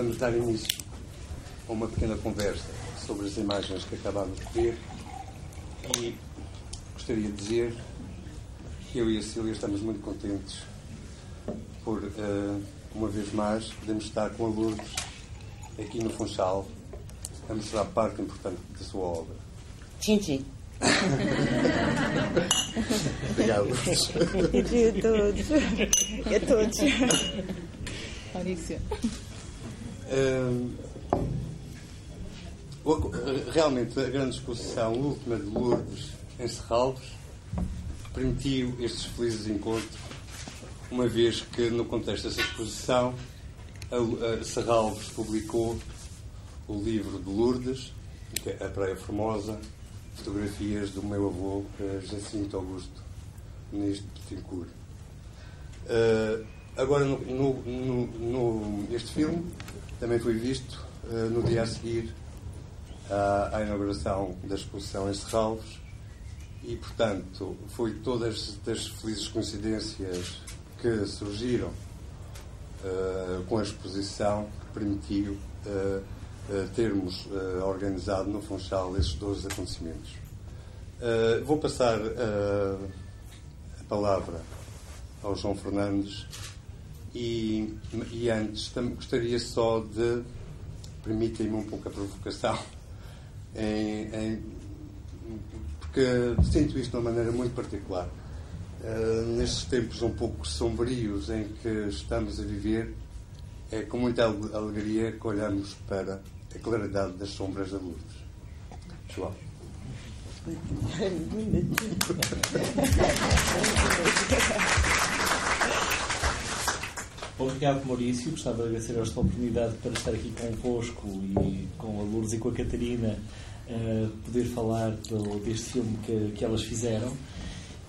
vamos dar início a uma pequena conversa sobre as imagens que acabámos de ver e gostaria de dizer que eu e a Cília estamos muito contentes por, uh, uma vez mais, podemos estar com a Lourdes aqui no Funchal a mostrar parte importante da sua obra. Sim, sim. Obrigado, Lourdes. E a todos. E a todos. Maurício. Realmente, a grande exposição última de Lourdes em Serralves permitiu estes felizes encontros, uma vez que, no contexto dessa exposição, a, a Serralves publicou o livro de Lourdes, que é A Praia Formosa, fotografias do meu avô, Jacinto Augusto Muniz de Betancourt. Uh, agora, no, no, no, no, este filme também foi visto uh, no dia a seguir à, à, inauguração da exposição em Serralves e, portanto, foi todas as felizes coincidências que surgiram uh, com a exposição que permitiu uh, termos organizado no Funchal esses dois acontecimentos. vou passar a palavra ao João Fernandes e, e antes também gostaria só de, permitem-me um pouco a provocação, em, em, porque sinto isto de uma maneira muito particular. Uh, nestes tempos um pouco sombrios em que estamos a viver, é com muita alegria que olhamos para a claridade das sombras da luz. João. Obrigado, Maurício. Gostava de agradecer esta oportunidade para estar aqui convosco e com a Lourdes e com a Catarina, uh, poder falar do, deste filme que, que elas fizeram.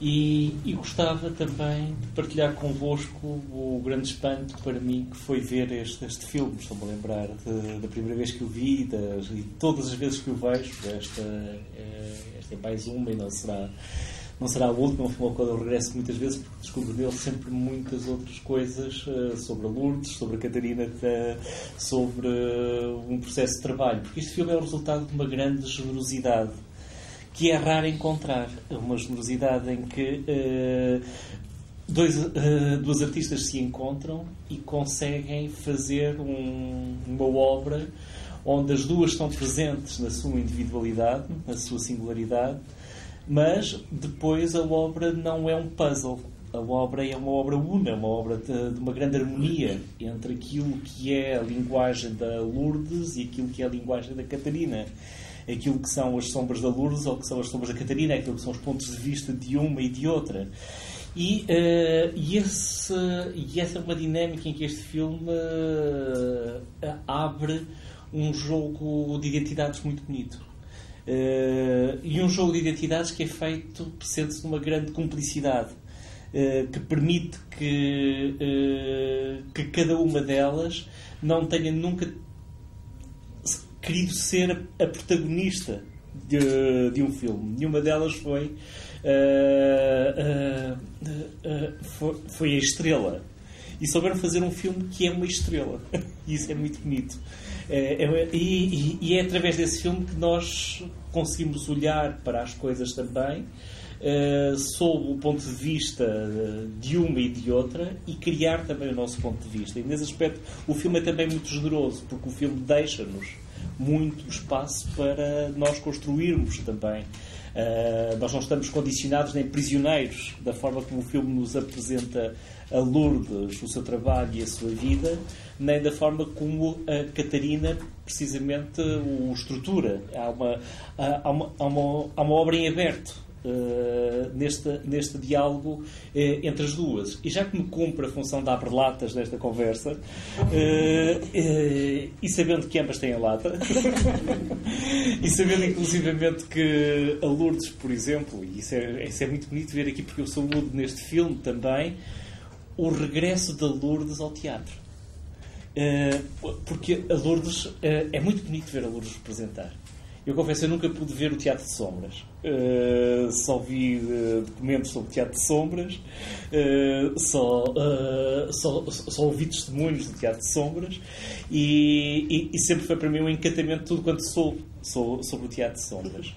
E, e, gostava também de partilhar convosco o grande espanto para mim que foi ver este, este filme. Estou-me a lembrar de, da primeira vez que o vi das, e todas as vezes que o vejo. Esta, eh, esta é mais uma e não será não será é um filme ao qual eu regresso muitas vezes, porque descubro dele sempre muitas outras coisas uh, sobre a Lourdes, sobre a Catarina, uh, sobre uh, um processo de trabalho. Porque este filme é o resultado de uma grande generosidade, que é raro encontrar. Uma generosidade em que dois, duas artistas se encontram e conseguem fazer um, uma obra onde as duas estão presentes na sua individualidade, na sua singularidade, mas depois a obra não é um puzzle. A obra é uma obra una, uma obra de, de, uma grande harmonia entre aquilo que é a linguagem da Lourdes e aquilo que é a linguagem da Catarina. Aquilo que são as sombras da Lourdes ou que são as sombras da Catarina, aquilo que são os pontos de vista de uma e de outra. E, uh, e, esse, e essa é uma dinâmica em que este filme uh, abre um jogo de identidades muito bonito. Uh, e um jogo de identidades que é feito, sente-se numa grande cumplicidade, uh, que permite que, uh, que cada uma delas não tenha nunca querido ser a, protagonista de, de, um filme. Nenhuma delas foi, foi, foi a estrela. E souberam fazer um filme que é uma estrela. Isso é muito bonito. É, é, e, e, é através desse filme que nós conseguimos olhar para as coisas também uh, sob o ponto de vista de uma e de outra e criar também o nosso ponto de vista. E nesse aspecto o filme é também muito generoso, porque o filme deixa-nos muito espaço para nós construirmos também. Uh, nós não estamos condicionados nem prisioneiros da forma como o filme nos apresenta a Lourdes, o seu trabalho e a sua vida, nem da forma como a Catarina precisamente o estrutura. Há uma, há uma, há uma, há uma obra em aberto. Uh, neste, neste diálogo uh, entre as duas. E já que me cumpre a função de abrir latas nesta conversa, uh, e sabendo que ambas têm a lata, e sabendo inclusivamente que a Lourdes, por exemplo, e isso é, isso é muito bonito ver aqui porque eu saúdo neste filme também, o regresso da Lourdes ao teatro. Porque a Lourdes é muito bonito ver a Lourdes representar. Eu confesso, eu nunca pude ver o Teatro de Sombras. Uh, só vi uh, documentos sobre Teatro de Sombras, uh, só, só, só, ouvi testemunhos do Teatro de Sombras e, e, e, sempre foi para mim um encantamento tudo quanto soube sobre o Teatro de Sombras.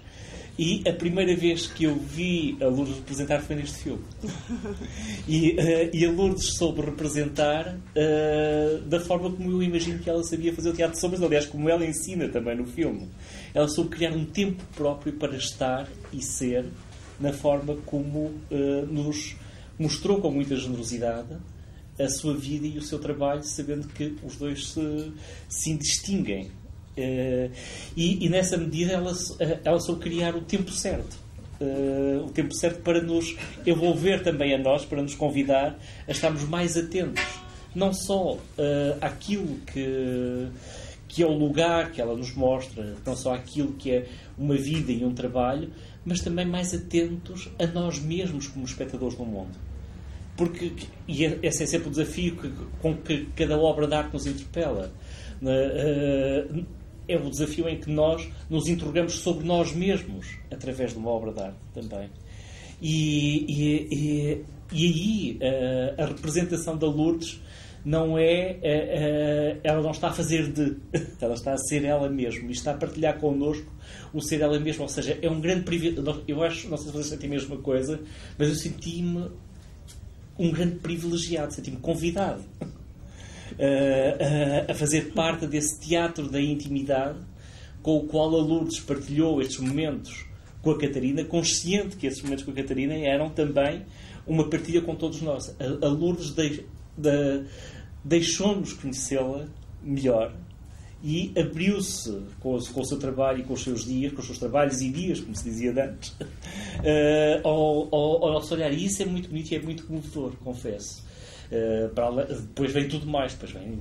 E a primeira vez que eu vi a Lourdes representar foi neste filme. E, uh, e a Lourdes soube representar uh, da forma como eu imagino que ela sabia fazer o teatro de sombras, aliás, como ela ensina também no filme. Ela soube criar um tempo próprio para estar e ser na forma como uh, nos mostrou com muita generosidade a sua vida e o seu trabalho, sabendo que os dois se, se distinguem Uh, e, e, nessa medida ela, eh, ela soube criar o tempo certo. Uh, o tempo certo para nos envolver também a nós, para nos convidar a estarmos mais atentos, não só uh, àquilo que, que é o lugar que ela nos mostra, não só àquilo que é uma vida e um trabalho, mas também mais atentos a nós mesmos como espectadores do mundo. Porque, e esse é sempre o desafio que, com que cada obra de arte nos interpela. Uh, é o desafio em que nós nos interrogamos sobre nós mesmos através de uma obra de arte também. E, e, e, e aí a, a, representação da Lourdes não é. A, ela não está a fazer de. Ela está a ser ela mesma e está a partilhar connosco o ser ela mesma. Ou seja, é um grande privilégio. Eu acho, não sei se vocês sentem a mesma coisa, mas eu senti-me um grande privilegiado, senti-me convidado uh, a fazer parte desse teatro da intimidade com o qual a Lourdes partilhou estes momentos com a Catarina, consciente que esses momentos com a Catarina eram também uma partilha com todos nós. A, a Lourdes de, de, deixou-nos conhecê-la melhor e abriu-se com, com, o seu trabalho e com os seus dias, com os seus trabalhos e dias, como se dizia antes, uh, ao, ao, ao nosso olhar. E isso é muito bonito e é muito comovedor, confesso. Eh, para, depois vem tudo mais, depois vem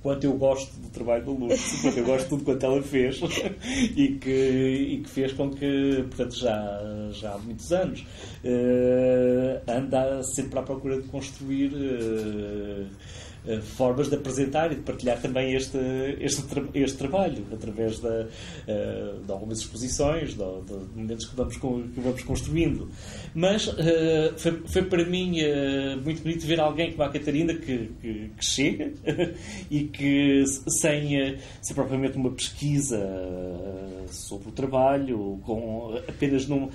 quanto eu gosto do trabalho da Lourdes, quanto eu gosto de tudo quanto ela fez e que, e que fez com que, portanto, já, já há muitos anos, uh, anda sempre à procura de construir. Uh, eh, formas de apresentar e de partilhar também este, este, este trabalho através da, uh, de algumas exposições, de, de, momentos que vamos, que vamos construindo. Mas uh, foi, foi, para mim muito bonito ver alguém como a Catarina que, que, que chega e que, sem, sem propriamente uma pesquisa sobre o trabalho, com apenas num,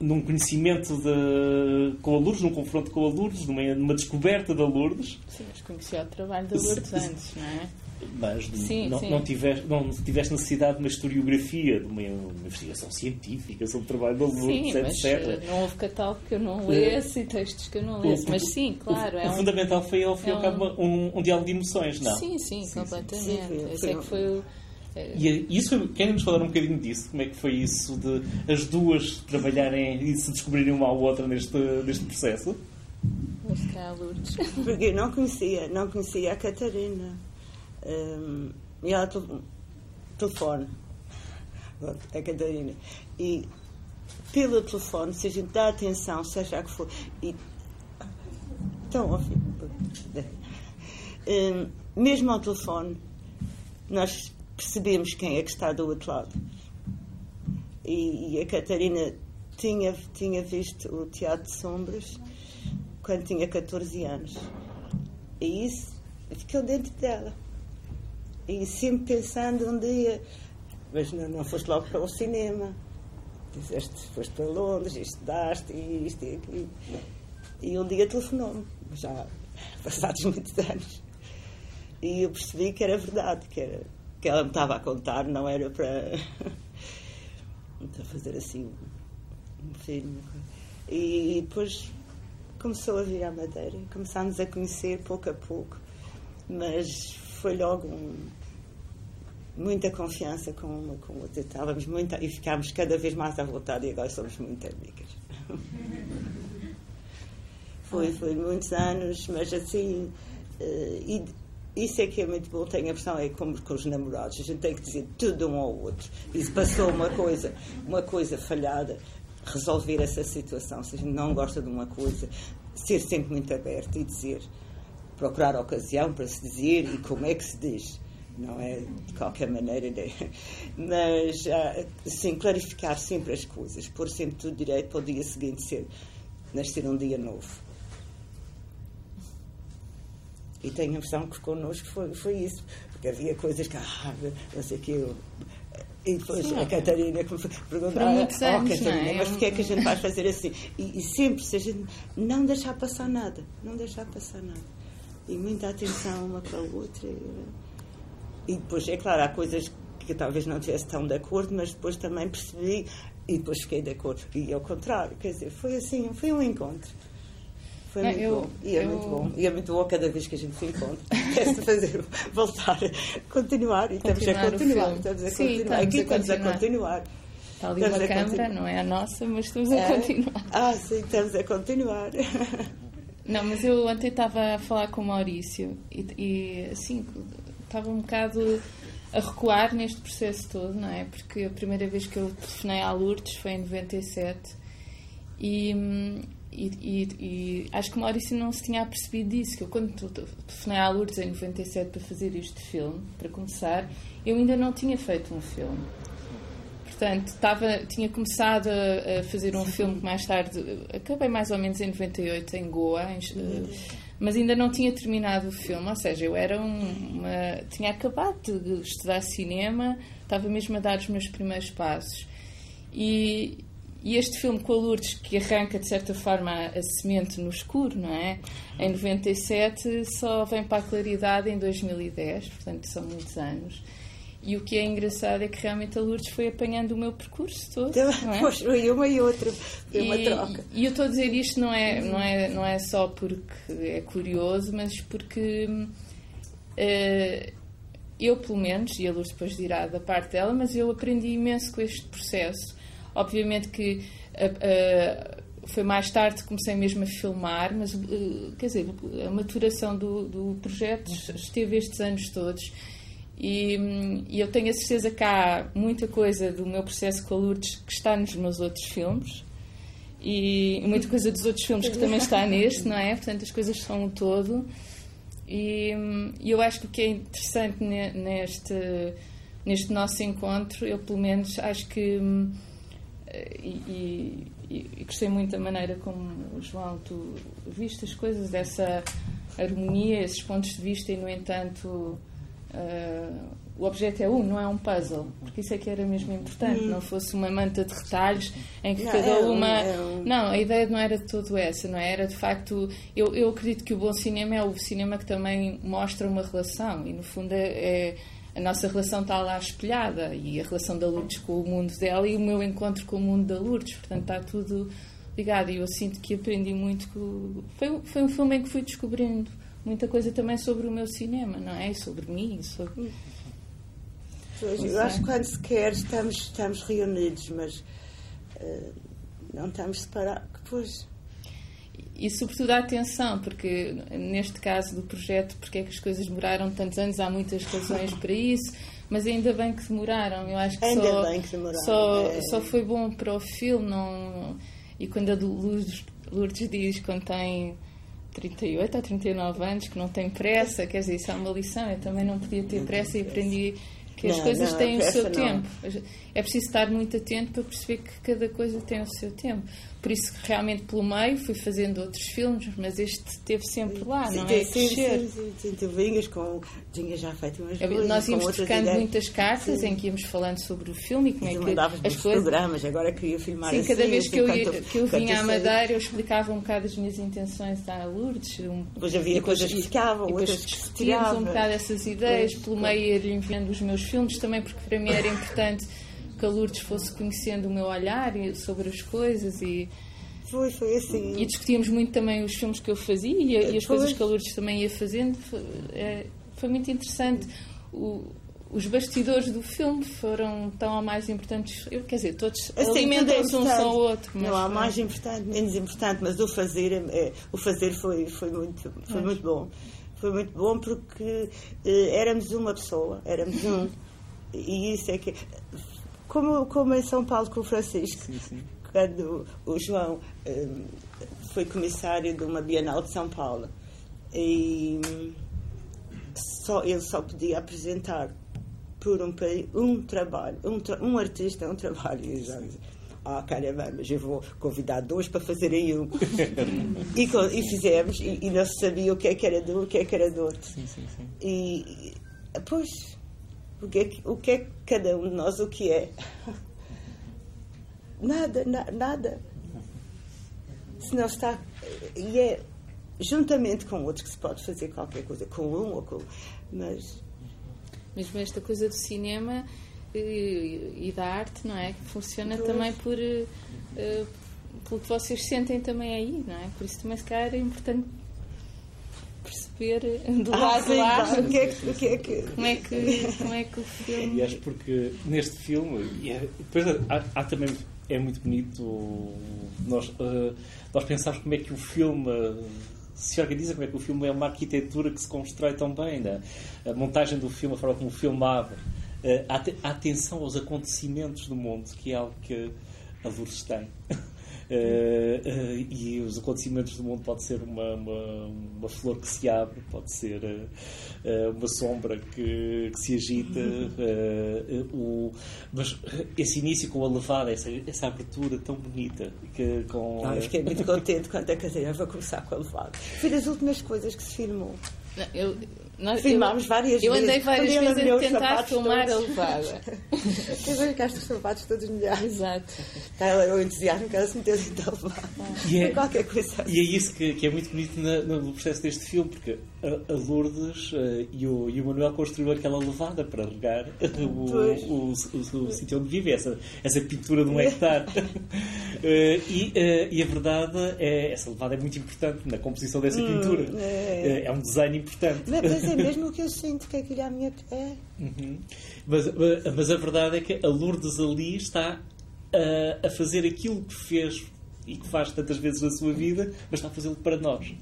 num conhecimento de, com a Lourdes, num confronto com a Lourdes, numa, numa descoberta da Lourdes. Sim, mas conhecia trabalho da Lourdes antes, não é? Mas sim, não, sim. Não, tiveste, não tiveste necessidade de uma historiografia, de uma, uma investigação científica sobre o trabalho da Lourdes, etc. Eh, não houve catálogo que eu não lesse e textos que eu não lesse. mas sim, claro. O, é o um, fundamental foi, ao fim e ao cabo, um, um diálogo de emoções, não? Sim, sim, sim completamente. Sim, é que foi o e isso, querem-nos falar um bocadinho disso? Como é que foi isso de as duas trabalharem e se descobrirem uma à outra neste, neste processo? Porque eu não conhecia, não conhecia a Catarina. Um, e ela telefone. A Catarina. E pelo telefone, se a gente dá atenção, seja que for. E, então, um, mesmo ao telefone, nós percebemos quem é que está do outro lado. E, e a Catarina tinha, tinha visto o Teatro de Sombras quando tinha 14 anos. E isso ficou dentro dela. E sempre pensando um dia, mas não, não foste logo para o cinema. Dizeste, foste para Londres, estudaste, isto e aquilo. E um dia telefonou-me, já passados muitos anos. E eu percebi que era verdade, que era que ela me estava a contar, não era para, para fazer assim um filme. E depois começou a vir à Madeira, começámos a conhecer pouco a pouco, mas foi logo um, muita confiança com uma com outra. Estávamos muito, e ficámos cada vez mais à vontade e agora somos muito amigas. foi, foi muitos anos, mas assim. Uh, e, isso é que é muito bom. Tenho a impressão, é como com os namorados. A gente tem que dizer tudo um ao outro. Se passou uma coisa, uma coisa falhada, resolver essa situação. Se a gente não gosta de uma coisa, ser sempre muito aberto e dizer. Procurar a ocasião para se dizer e como é que se diz. não é de qualquer maneira, de, mas uh, sim, clarificar sempre as coisas, pôr sempre tudo direito para o dia seguinte ser, nascer um dia novo. E tenho a impressão que connosco foi, foi isso, porque havia coisas que, ah, não sei o que, eu, e depois Sim, a Catarina que me perguntou, ah, oh, Catarina, é? mas porquê é que a gente vai fazer assim? E, e, sempre, se a gente não deixar passar nada, não deixar passar nada. E muita atenção uma para a outra. E depois, é claro, há coisas que talvez não estivesse tão de acordo, mas depois também percebi e depois fiquei de acordo. E ao contrário, quer dizer, foi assim, foi um encontro. Foi muito eu, bom. E é eu... muito bom. E é muito bom cada vez que a gente se encontra. Quer-se fazer, voltar, continuar. E estamos a continuar. Estamos a Sim, continuar. Aqui estamos a continuar. Está ali estamos uma câmara, não é a nossa, mas estamos a é. continuar. Ah, sim, estamos a continuar. Não, mas eu ontem estava a falar com o Maurício e, e assim, estava um bocado a recuar neste processo todo, não é? Porque a primeira vez que eu telefonei à Lourdes foi em 97 e, e, e, e, acho que Maurício não se tinha apercebido disso, que eu quando telefonei à Lourdes em 97 para fazer este filme, para começar, eu ainda não tinha feito um filme. Portanto, estava, tinha começado a, a fazer um filme que mais tarde, acabei mais ou menos em 98 em Goa, em, mas ainda não tinha terminado o filme, ou seja, eu era uma, tinha acabado de estudar cinema, estava mesmo a dar os meus primeiros passos. E, e este filme com a Lourdes, que arranca de certa forma a, semente no escuro, não é? Em 97, só vem para a claridade em 2010, portanto são muitos anos. E o que é engraçado é que realmente a Lourdes foi apanhando o meu percurso todo. Então, é? Foi uma e outra, foi uma troca. E eu estou a dizer isto não é, não, é, não é só porque é curioso, mas porque uh, eu, pelo menos, e a Lourdes depois dirá da parte dela, mas eu aprendi imenso com este processo Obviamente que uh, uh, foi mais tarde que comecei mesmo a filmar, mas uh, quer dizer, a maturação do, do projeto esteve estes anos todos. E, e, eu tenho a certeza que há muita coisa do meu processo com a Lourdes que está nos meus outros filmes e muita coisa dos outros filmes que também está neste, não é? Portanto, as coisas são um todo. E, e eu acho que o que é interessante neste, neste nosso encontro, eu pelo menos acho que hum, e, e, e, gostei muito da maneira como, João, tu viste as coisas, dessa harmonia, esses pontos de vista, e, no entanto, uh, o objeto é um, não é um puzzle, porque isso é que era mesmo importante, hum. não fosse uma manta de retalhos em que não, cada é uma. é um... Não, a ideia não era de todo essa, não é? Era de facto. Eu, eu acredito que o bom cinema é o cinema que também mostra uma relação, e no fundo é, é a nossa relação está lá espelhada e a relação da Lourdes com o mundo dela e o meu encontro com o mundo da Lourdes, portanto está tudo ligado e eu sinto que aprendi muito com... foi, foi um filme em que fui descobrindo muita coisa também sobre o meu cinema, não é? Sobre mim, sobre... Pois, eu acho que quando se quer estamos, estamos reunidos, mas uh, não estamos separados. Pois, e sobretudo a atenção, porque neste caso do projeto, porque é que as coisas demoraram tantos anos, há muitas razões para isso, mas ainda bem que demoraram. Eu acho que ainda só, bem que demoraram. Só, é. só foi bom para o filme. Não... E quando a Lourdes, Lourdes diz quando tem 38 ou 39 anos que não tem pressa, quer dizer, isso é uma lição. Eu também não podia ter pressa e aprendi que as coisas não, têm o seu não. tempo. É preciso estar muito atento para perceber que cada coisa tem o seu tempo. Por isso, realmente, pelo meio, fui fazendo outros filmes, mas este esteve sempre lá, não é? Sim, sim, sim, sim, tu vinhas com. Tinha já feito umas coisas. Nós íamos trocando muitas cartas em que íamos falando sobre o filme e como é que. as coisas. programas, agora queria filmar sim, assim. cada vez que eu, que eu vinha à Madeira, eu explicava um bocado as minhas intenções à Lourdes. Um, depois havia coisas que ficavam, outras que se tiravam. um bocado essas ideias, pelo meio ia-lhe enviando os meus filmes também, porque para mim era importante que a Lourdes fosse conhecendo o meu olhar sobre as coisas e foi, foi assim. E discutíamos muito também os filmes que eu fazia e, e as coisas que a Lourdes também ia fazendo. Foi, é, foi muito interessante. O, os bastidores do filme foram tão ou mais importantes. Eu, quer dizer, todos assim, alimentam-se um só o outro. Não há mais importante, menos importante, mas o fazer, é, o fazer foi, foi, muito, foi muito bom. Foi muito bom porque eh, éramos uma pessoa, éramos um. e isso é que. Como, como em São Paulo com o Francisco. Sim, sim quando o João um, foi comissário de uma Bienal de São Paulo. E só, ele só podia apresentar por um, um trabalho, um, tra um artista um trabalho. E dizia, ah, caramba, mas eu vou convidar dois para fazerem um. e, e, fizemos, e, e, não se sabia o que é que era de um, o que é que era do outro. Sim, sim, sim. E, pois, o que, é que, o que é cada um de nós o que é? Nada, na, nada. Se não está. E é juntamente com outros que se pode fazer qualquer coisa, com um ou com. Mas. Mesmo esta coisa do cinema e, e da arte, não é? Que funciona pois. também por. Uh, pelo que vocês sentem também aí, não é? Por isso também se calhar é importante perceber do ah, lado lá o que, é que, que, é que... Como, é que, como é que o filme. E acho porque neste filme, é, depois há, há, também. É muito bonito nós, uh, nós pensarmos como é que o filme se organiza, como é que o filme é uma arquitetura que se constrói tão bem, né? a montagem do filme, a forma como o filme abre, uh, a atenção aos acontecimentos do mundo, que é algo que a Lourdes tem. Uh, uh, e os acontecimentos do mundo pode ser uma, uma, uma flor que se abre, pode ser uh, uma sombra que, que se agita, o, mas esse início com a levada, essa, essa abertura tão bonita. Que, com, ah, eu fiquei muito contente quando a cadeira vai começar com a levada. Foi das últimas coisas que se filmou. Não, eu, nós, Filmámos várias eu vezes. Eu andei várias vezes a tentar filmar todos. a levada. Depois ficaste os sapatos todos molhados. Exato. Está o entusiasmo que ela se meteu dentro da levada. E é, qualquer coisa assim. E é isso que, que é muito bonito na, no processo deste filme, porque a, a Lourdes uh, e, o, e o Manuel construíram aquela levada para regar o, o, o, o, sítio onde vive, essa, essa pintura de um hectare. uh, e, uh, e a verdade é essa levada é muito importante na composição dessa hum, pintura. É. é um design importante. Mas, é mesmo o que eu sinto que aquilo é a minha. É. Uhum. Mas, mas a verdade é que a Lourdes ali está a, a fazer aquilo que fez e que faz tantas vezes na sua vida, mas está a fazê-lo para nós.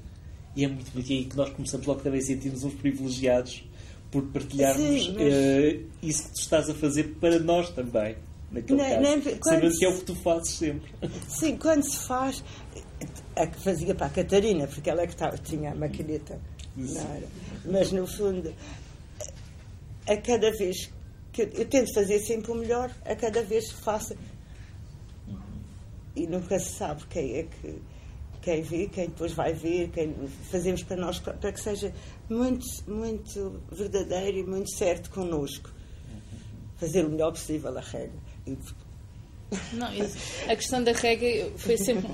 E é muito aí que nós começamos logo também a sentir-nos uns privilegiados por partilharmos Sim, mas... uh, isso que tu estás a fazer para nós também. Naquele não, caso, não, sabendo se... que é o que tu fazes sempre. Sim, quando se faz, a que fazia para a Catarina, porque ela é que estava, tinha a maquineta. Mas no fundo, a cada vez que eu, eu, tento fazer sempre o melhor, a cada vez faço. E nunca se sabe quem é que quem vê, quem depois vai ver, quem fazemos para nós, para que seja muito, muito verdadeiro e muito certo connosco. Fazer o melhor possível a regra. Não, a questão da regra foi sempre,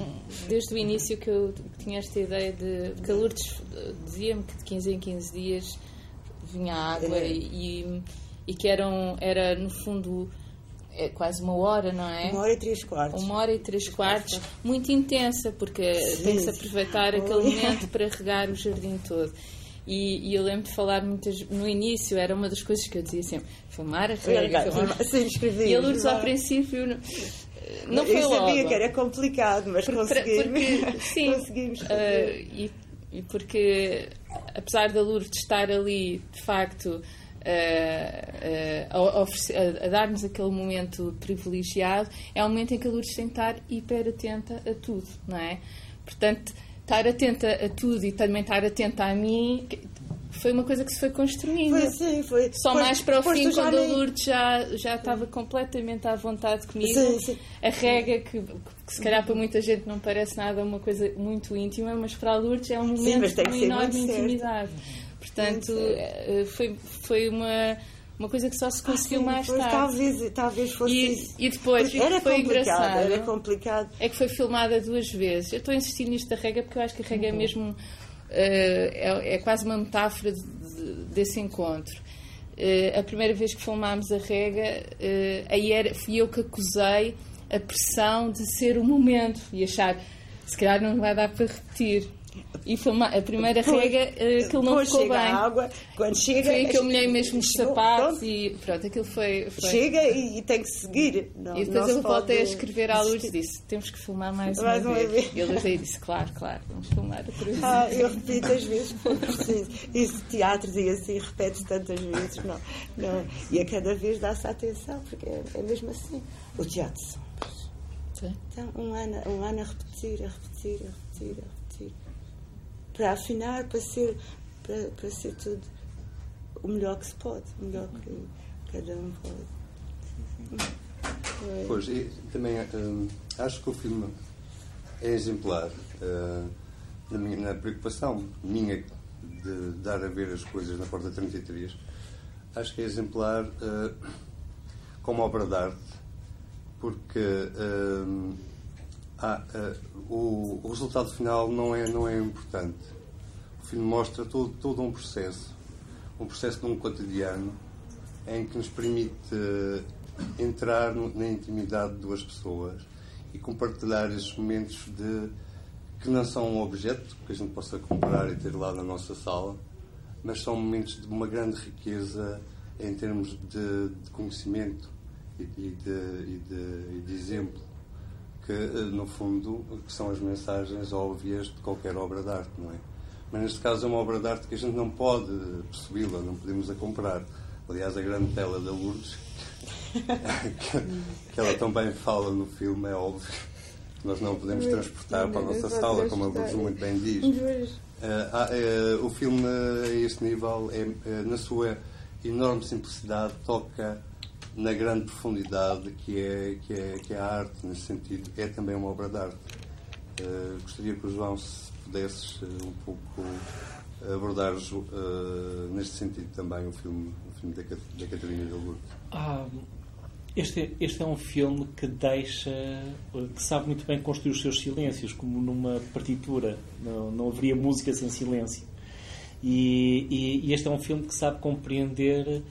desde o início, que eu tinha esta ideia de. a Lourdes dizia-me que de 15 em 15 dias vinha água é. e, e que eram, era, no fundo, é quase uma hora, não é? Uma hora e três quartos. Uma hora e três quartos, muito intensa, porque sim, tem que se aproveitar aquele momento para regar o jardim todo. E, e, eu lembro de falar muitas no início, era uma das coisas que eu dizia sempre: filmar a rega, Sim, escrevi. E a Lourdes, ao princípio, não, não foi eu logo. sabia que era complicado, mas porque, conseguimos. Porque, sim, conseguimos uh, e, e porque, apesar da Lourdes estar ali, de facto a, a, a dar-nos aquele momento privilegiado, é o momento em que a Lourdes tem que estar hiper atenta a tudo, não é? Portanto, estar atenta a tudo e também estar atenta a mim foi uma coisa que se foi construindo. Foi sim, foi. Só pois, mais para o fim, quando nem... a Lourdes já, já estava completamente à vontade comigo. Sim, sim. A rega, que, que, se calhar para muita gente não parece nada uma coisa muito íntima, mas para a Lourdes é um momento sim, de enorme intimidade. Certo. Portanto, eh, foi, foi uma, uma coisa que só se conseguiu ah, mais tarde. Talvez, talvez fosse e, isso. E depois, era foi engraçado. Era complicado. É que foi filmada duas vezes. Eu estou a insistir nisto da rega porque eu acho que a rega uhum. é mesmo. Uh, é, é, quase uma metáfora de, de, desse encontro. Uh, a primeira vez que filmámos a rega, uh, aí era, fui eu que acusei a pressão de ser o momento e achar se calhar não vai dar para repetir. E foi uma, a primeira uh, aquilo não ficou bem. A água, quando chega. Foi que eu molhei mesmo os sapatos pronto. e pronto, aquilo foi. foi. Chega e, e, tem que seguir. Não, e depois eu voltei a escrever à luz e disse: temos que filmar mais, mais uma, uma, vez. vez. E ele aí disse: claro, claro, vamos filmar. Ah, eu repito às vezes foi preciso. Isso, teatros e assim, repete tantas vezes. Não, não. E a cada vez dá-se atenção, porque é, é mesmo assim. O teatro sombras. Então, um ano, um ano a repetir, a repetir, a repetir, a repetir para afinar, para ser, para, para ser tudo o melhor que se pode, o melhor que cada um pode. Pois, e também hum, acho que o filme é exemplar uh, na, minha, na preocupação minha de dar a ver as coisas na Porta 33. Acho que é exemplar uh, como obra de arte, porque uh, ah, o, o, resultado final não é, não é importante. O filme mostra todo, todo um processo, um processo num cotidiano em que nos permite entrar na intimidade de duas pessoas e compartilhar esses momentos de que não são um objeto que a gente possa comprar e ter lá na nossa sala, mas são momentos de uma grande riqueza em termos de, de conhecimento e de, e, de, e de, exemplo, que no fundo que são as mensagens óbvias de qualquer obra de arte, não é? Mas neste caso é uma obra de arte que a gente não pode percebi-la, não podemos a comprar. Aliás, a grande tela da Lourdes que ela também fala no filme, é óbvio. Nós não podemos transportar para a nossa sala, como a Lourdes muito bem diz. Uh, uh, o filme, a este nível, é, uh, na sua enorme simplicidade, toca na grande profundidade que é, que é, que é a arte, nesse sentido. É também uma obra de arte. gostaria que o João, se pudesses um pouco abordar neste sentido também o filme, o filme da, da Catarina de Lourdes. Ah, este, este é um filme que deixa, que sabe muito bem construir os seus silêncios, como numa partitura. Não, não haveria música sem silêncio. E, e, e, este é um filme que sabe compreender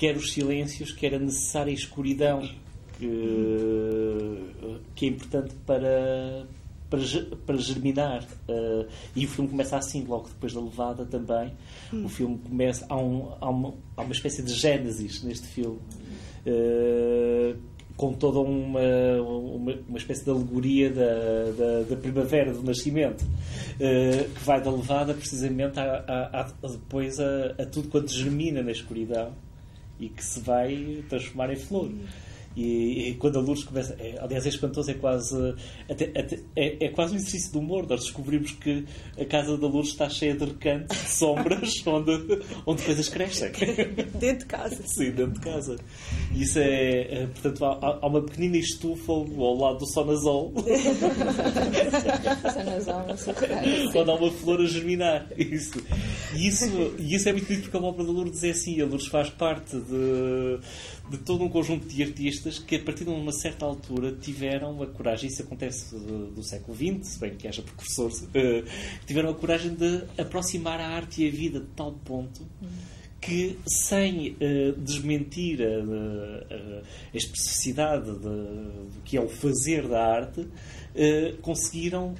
quer os silêncios, quer a necessária escuridão que, que é importante para, para, para germinar. Uh, e o filme começa assim, logo depois da levada também. O filme começa. Há, um, há, uma, há uma espécie de gênesis neste filme. Eh, com toda uma, uma, uma, espécie de alegoria da, da, da primavera, do nascimento, uh, que vai da levada precisamente a, a, a depois a, a, tudo quanto germina na escuridão e que se vai transformar em flor. E, e, quando a luz começa. É, aliás, é espantoso, é quase. Até, até, é, é, quase um exercício de humor. Nós descobrimos que a casa da luz está cheia de recantos, de sombras, onde, onde coisas crescem. Dentro de casa. Sim, dentro de casa. E isso é. é portanto, há, há, uma pequenina estufa ao lado do sonazol. sonazol, não sei Quando há uma flor a germinar. Isso. E isso, e isso é muito dito porque a obra da Lourdes é assim. A Lourdes faz parte de de todo um conjunto de artistas que, a partir de uma certa altura, tiveram a coragem, isso acontece do, século XX, se bem que haja precursores, uh, tiveram a coragem de aproximar a arte e a vida de tal ponto que, sem uh, desmentir a, a, a especificidade de, do que é o fazer da arte, uh, conseguiram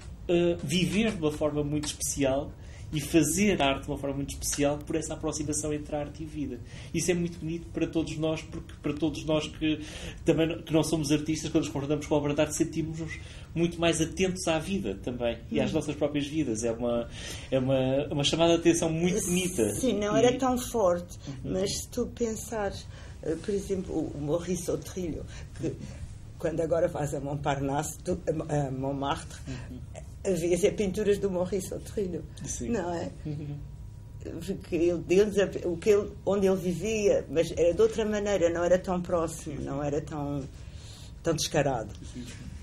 viver de uma forma muito especial e fazer a arte de uma forma muito especial por essa aproximação entre arte e vida. Isso é muito bonito para todos nós, porque para todos nós que também que não somos artistas, quando nos confrontamos com a obra de arte, sentimos-nos muito mais atentos à vida também e às hum. nossas próprias vidas. É uma, é uma, uma chamada de atenção muito bonita. Sim, não era tão forte, uhum. mas se tu pensares, eh, por exemplo, o Maurice Autrilho, que quando agora faz a Montparnasse, a Montmartre, uhum havia pinturas do Maurice Autrilho, não é? Porque ele, ele, o que ele, onde ele vivia, mas era de outra maneira, não era tão próximo, não era tão, tão descarado.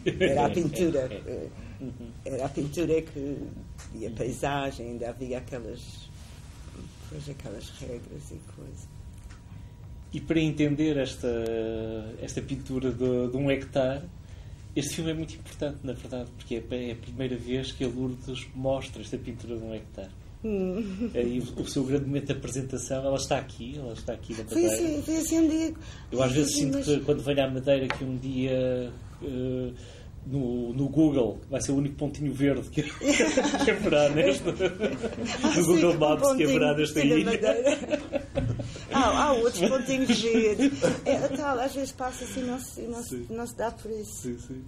Era a pintura. Era a pintura que. e a paisagem, ainda havia aquelas. Pois, aquelas regras e coisas. E para entender esta, esta pintura de, de um hectare, este filme é muito importante, na verdade, porque é, é a primeira vez que a Lourdes mostra esta pintura de um hectare. Hum. É, e o seu grande momento de apresentação, ela está aqui, ela está aqui na Madeira. Foi assim, foi assim um dia. Eu às vezes sinto que quando venho à Madeira que um dia uh, no, no Google vai ser o único pontinho verde que, que haverá neste. no Google Maps que haverá nesta ilha. há, há outros pontinhos verdes. É, tal, às vezes passa assim e não, se, não, se, não se dá por isso. Sim, sim.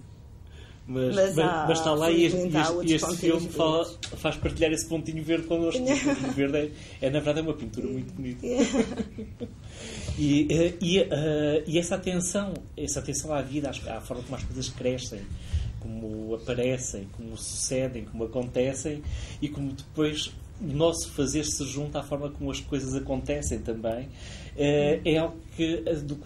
Mas, mas, mas, mas, está lá e este, este, este filme fala, faz partilhar esse pontinho verde connosco. o pontinho verde é, é, na verdade, é uma pintura muito bonita. e, eh, e, uh, e, essa atenção, essa atenção à vida, à forma como as coisas crescem, como aparecem, como sucedem, como acontecem e como depois o nosso fazer se junta à forma como as coisas acontecem também. Uh, é algo que, do,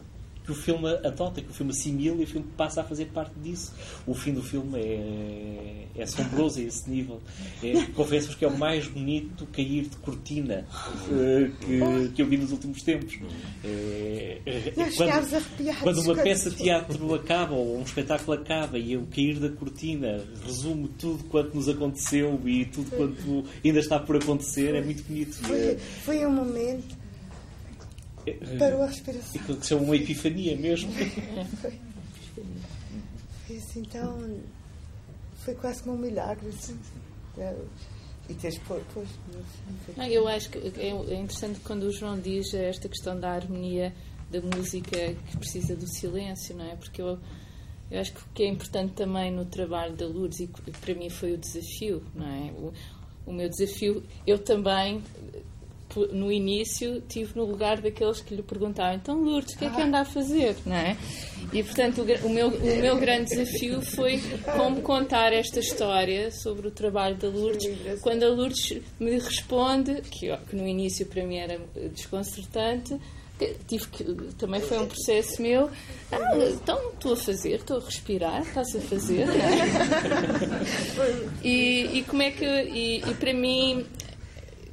que o filme adota, que o filme assimila e o filme passa a fazer parte disso. O fim do filme é, é assombroso a esse nível. É, Confesso-vos que é o mais bonito cair de cortina uh, que, que eu vi nos últimos tempos. É, é, quando, quando uma peça de teatro acaba ou um espetáculo acaba e o cair da cortina resume tudo quanto nos aconteceu e tudo quanto ainda está por acontecer, é muito bonito. Foi, foi um momento Parou a respiração. Aquilo que se chama uma epifania mesmo. Foi. Foi assim, então. Foi quase como um milagre. Assim. E teres pois. Não, eu acho que é, é interessante quando o João diz esta questão da harmonia da música que precisa do silêncio, não é? Porque eu, eu acho que o que é importante também no trabalho da Lourdes, e para mim foi o desafio, não é? O, o meu desafio, eu também no início tive no lugar daqueles que lhe perguntavam então Lourdes, o que é que anda a fazer? Não é? E portanto o, o, meu, o meu grande desafio foi como contar esta história sobre o trabalho da Lourdes quando a Lourdes me responde, que, que no início para mim era desconcertante, tive que, também foi um processo meu. Ah, então estou a fazer, estou a respirar, estás a fazer. e, e como é que. E, e, para mim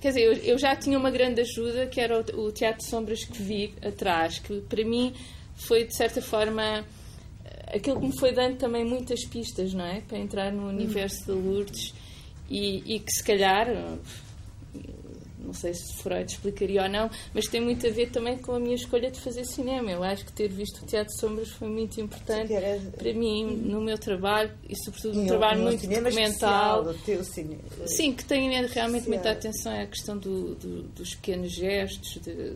quer dizer, eu, eu, já tinha uma grande ajuda, que era o, o, Teatro de Sombras que vi atrás, que para mim foi, de certa forma, aquilo que me foi dando também muitas pistas, não é? Para entrar no universo de Lourdes e, e que, se calhar, não sei se Freud explicaria ou não, mas tem muito a ver também com a minha escolha de fazer cinema. Eu acho que ter visto o Teatro de Sombras foi muito importante era... para mim, no meu trabalho e, sobretudo, um trabalho muito documental. Sim, que tem realmente muita atenção à questão do, do, dos pequenos gestos, de, de,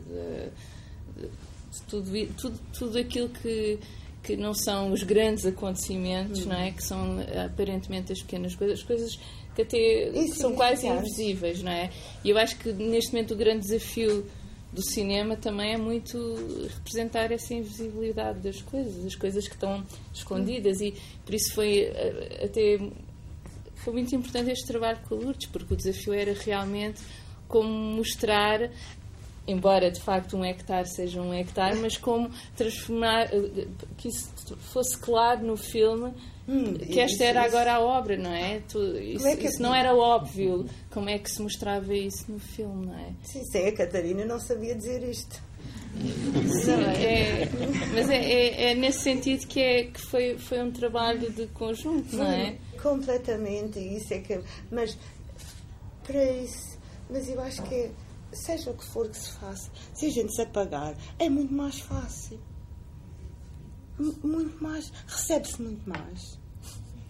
de, tudo, tudo, tudo aquilo que que não são os grandes acontecimentos, hum. não é? Que são aparentemente as pequenas coisas, as coisas que até Isso, são quase invisíveis, não é? E eu acho que neste momento o grande desafio do cinema também é muito representar essa invisibilidade das coisas, as coisas que estão escondidas e por isso foi eh, até foi muito importante este trabalho com a Lourdes, porque o desafio era realmente como mostrar embora de facto um hectare seja um hectare, mas como transformar eh, que isso fosse claro no filme Hum, que esta isso, era isso. agora a obra, não é? Tu, isso, é isso não era óbvio. Como é que se mostrava isso no filme, não é? Sim, sim a Catarina não sabia dizer isto. É, mas é, é, é, nesse sentido que, é, que foi, foi um trabalho de conjunto, não é? Completamente, isso é que. Mas para isso, mas eu acho que seja o que for que se faça, se a gente se apagar, é muito mais fácil muito mais, recebe-se muito mais.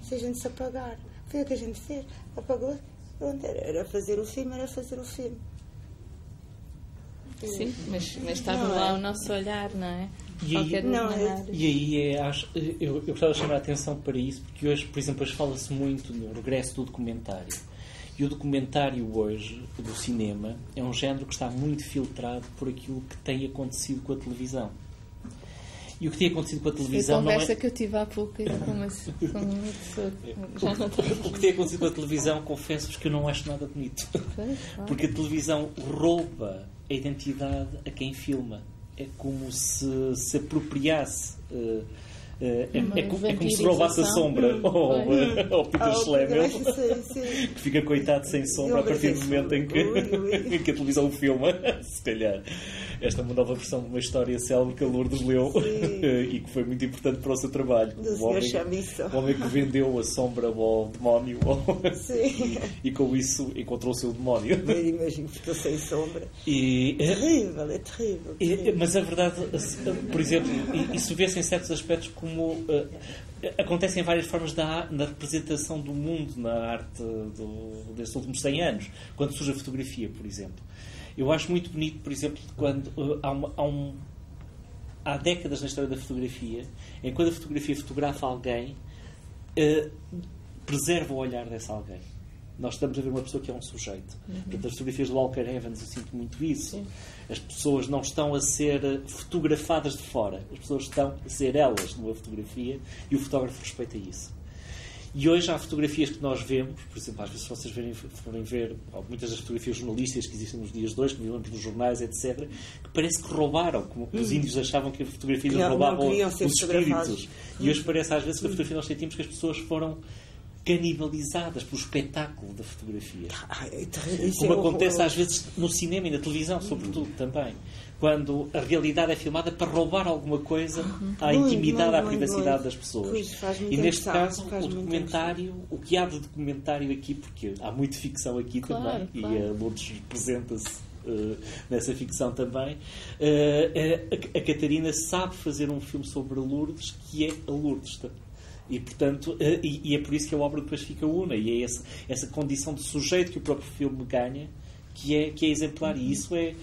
Se a gente se apagar. Foi o que a gente fez. Apagou. Pronto, era fazer o filme, era fazer o filme. Sim, mas, mas estava lá é. o nosso olhar, não é? E aí, não, é... e aí é, acho, eu, eu gostava de chamar a atenção para isso, porque hoje, por exemplo, fala-se muito no regresso do documentário. E o documentário hoje, do cinema, é um género que está muito filtrado por aquilo que tem acontecido com a televisão. E o que tem acontecido com a televisão. A conversa é... que eu tive há pouco com uma, com uma pessoa. Já não o que tem acontecido com a televisão, confesso-vos que eu não acho nada bonito. Porque a televisão rouba a identidade a quem filma. É como se se apropriasse. Uh, é, é, é, como se roubasse a sombra ao, ao Peter oh, Schlemel, que fica coitado sem sombra a partir do momento em que, em que a televisão o filma, se calhar esta é uma nova versão de uma história célebre que a Lourdes leu e que foi muito importante para o seu trabalho. Do o, homem, o homem que vendeu a sombra ao demónio e, e, com isso encontrou o seu demónio. Eu imagino que estou sem sombra. E, é terrível, é terrível. terrível. Mas a verdade, por exemplo, isso vê-se em certos aspectos como. Uh, acontecem várias formas da, na representação do mundo na arte do, destes últimos 100 anos. Quando surge a fotografia, por exemplo. Eu acho muito bonito, por exemplo, quando uh, há, uma, há, um, há décadas na história da fotografia, em quando a fotografia fotografa alguém, uh, preserva o olhar desse alguém. Nós estamos a ver uma pessoa que é um sujeito. Uhum. Portanto, as fotografias de Walker Evans, eu sinto muito isso. Sim. As pessoas não estão a ser fotografadas de fora. As pessoas estão a ser elas numa fotografia e o fotógrafo respeita isso. E hoje há fotografias que nós vemos, por exemplo, às vezes se vocês verem, forem ver muitas das fotografias jornalísticas que existem nos dias de hoje, que vemos nos jornais, etc., que parece que roubaram, como hum. os índios achavam que a fotografia roubavam não os espíritos. E hoje parece às vezes que a fotografia nós sentimos que as pessoas foram canibalizadas pelo espetáculo da fotografia. Como acontece às vezes no cinema e na televisão, sobretudo também. Quando a realidade é filmada para roubar alguma coisa à intimidade, muito, à privacidade muito, das pessoas. Pois, e neste caso, o documentário, o que há de documentário aqui, porque há muito ficção aqui claro, também, claro. e a Lourdes representa-se Uh, nessa ficção também. Uh, a, a, Catarina sabe fazer um filme sobre a Lourdes que é a Lourdes. E, portanto, e, e, é por isso que a obra depois fica una. E é essa, essa condição de sujeito que o próprio filme ganha que é, que é exemplar. E isso é,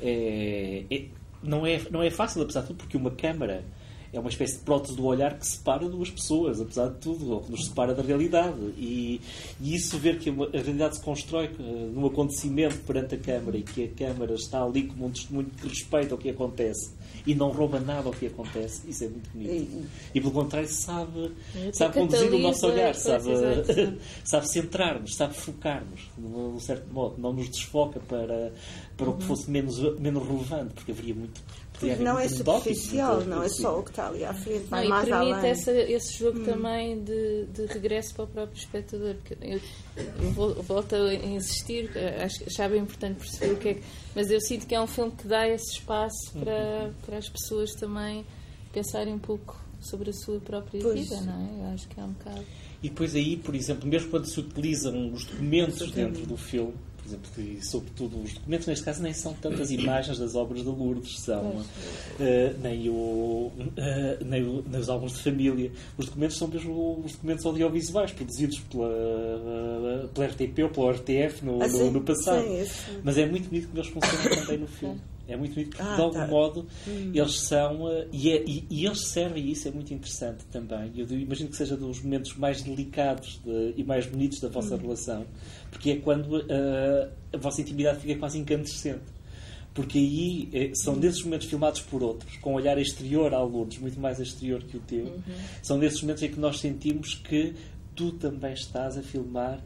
é, é, não, é, não é fácil, apesar de tudo, porque uma câmara é uma espécie de prótese do olhar que separa duas pessoas, apesar de tudo, ou que nos separa da realidade. E, e isso, ver que a realidade se constrói uh, num acontecimento perante a Câmara e que a Câmara está ali como um testemunho que respeita o que acontece e não rouba nada ao que acontece, isso é muito bonito. E, e pelo contrário, sabe, sabe conduzir o nosso olhar, sabe, sabe centrar-nos, sabe focar-nos, de um certo modo, não nos desfoca para, para uhum. o que uhum. fosse menos, menos relevante, porque haveria muito não é superficial, não é só o que está ali à frente, vai não, mais e permite além. Essa, esse jogo hum. também de, de regresso para o próprio espectador. Porque eu, eu volto a insistir, acho, achava importante perceber o que é que. Mas eu sinto que é um filme que dá esse espaço para, para as pessoas também pensarem um pouco sobre a sua própria pois. vida, não é? Eu acho que é um bocado. E depois aí, por exemplo, mesmo quando se utilizam os documentos dentro do filme, exemplo, e sobretudo os documentos, neste caso, nem são tantas imagens das obras de Lourdes, são uh, nem, o, uh, nem, o, nem, os álbuns de família. Os documentos são mesmo os documentos audiovisuais produzidos pela, uh, pela RTP ou pela RTF no, ah, no, no, passado. Sim, Mas é muito bonito que eles funcionam também no filme. É muito bonito porque, ah, de algum tá. modo, hum. eles são. Uh, e, é, e, e, eles servem, e isso é muito interessante também. Eu imagino que seja dos momentos mais delicados de, e mais bonitos da vossa hum. relação, porque é quando uh, a vossa intimidade fica quase incandescente. Porque aí é, são hum. desses momentos filmados por outros, com um olhar exterior ao Lourdes, muito mais exterior que o teu. Uhum. São desses momentos em que nós sentimos que tu também estás a filmar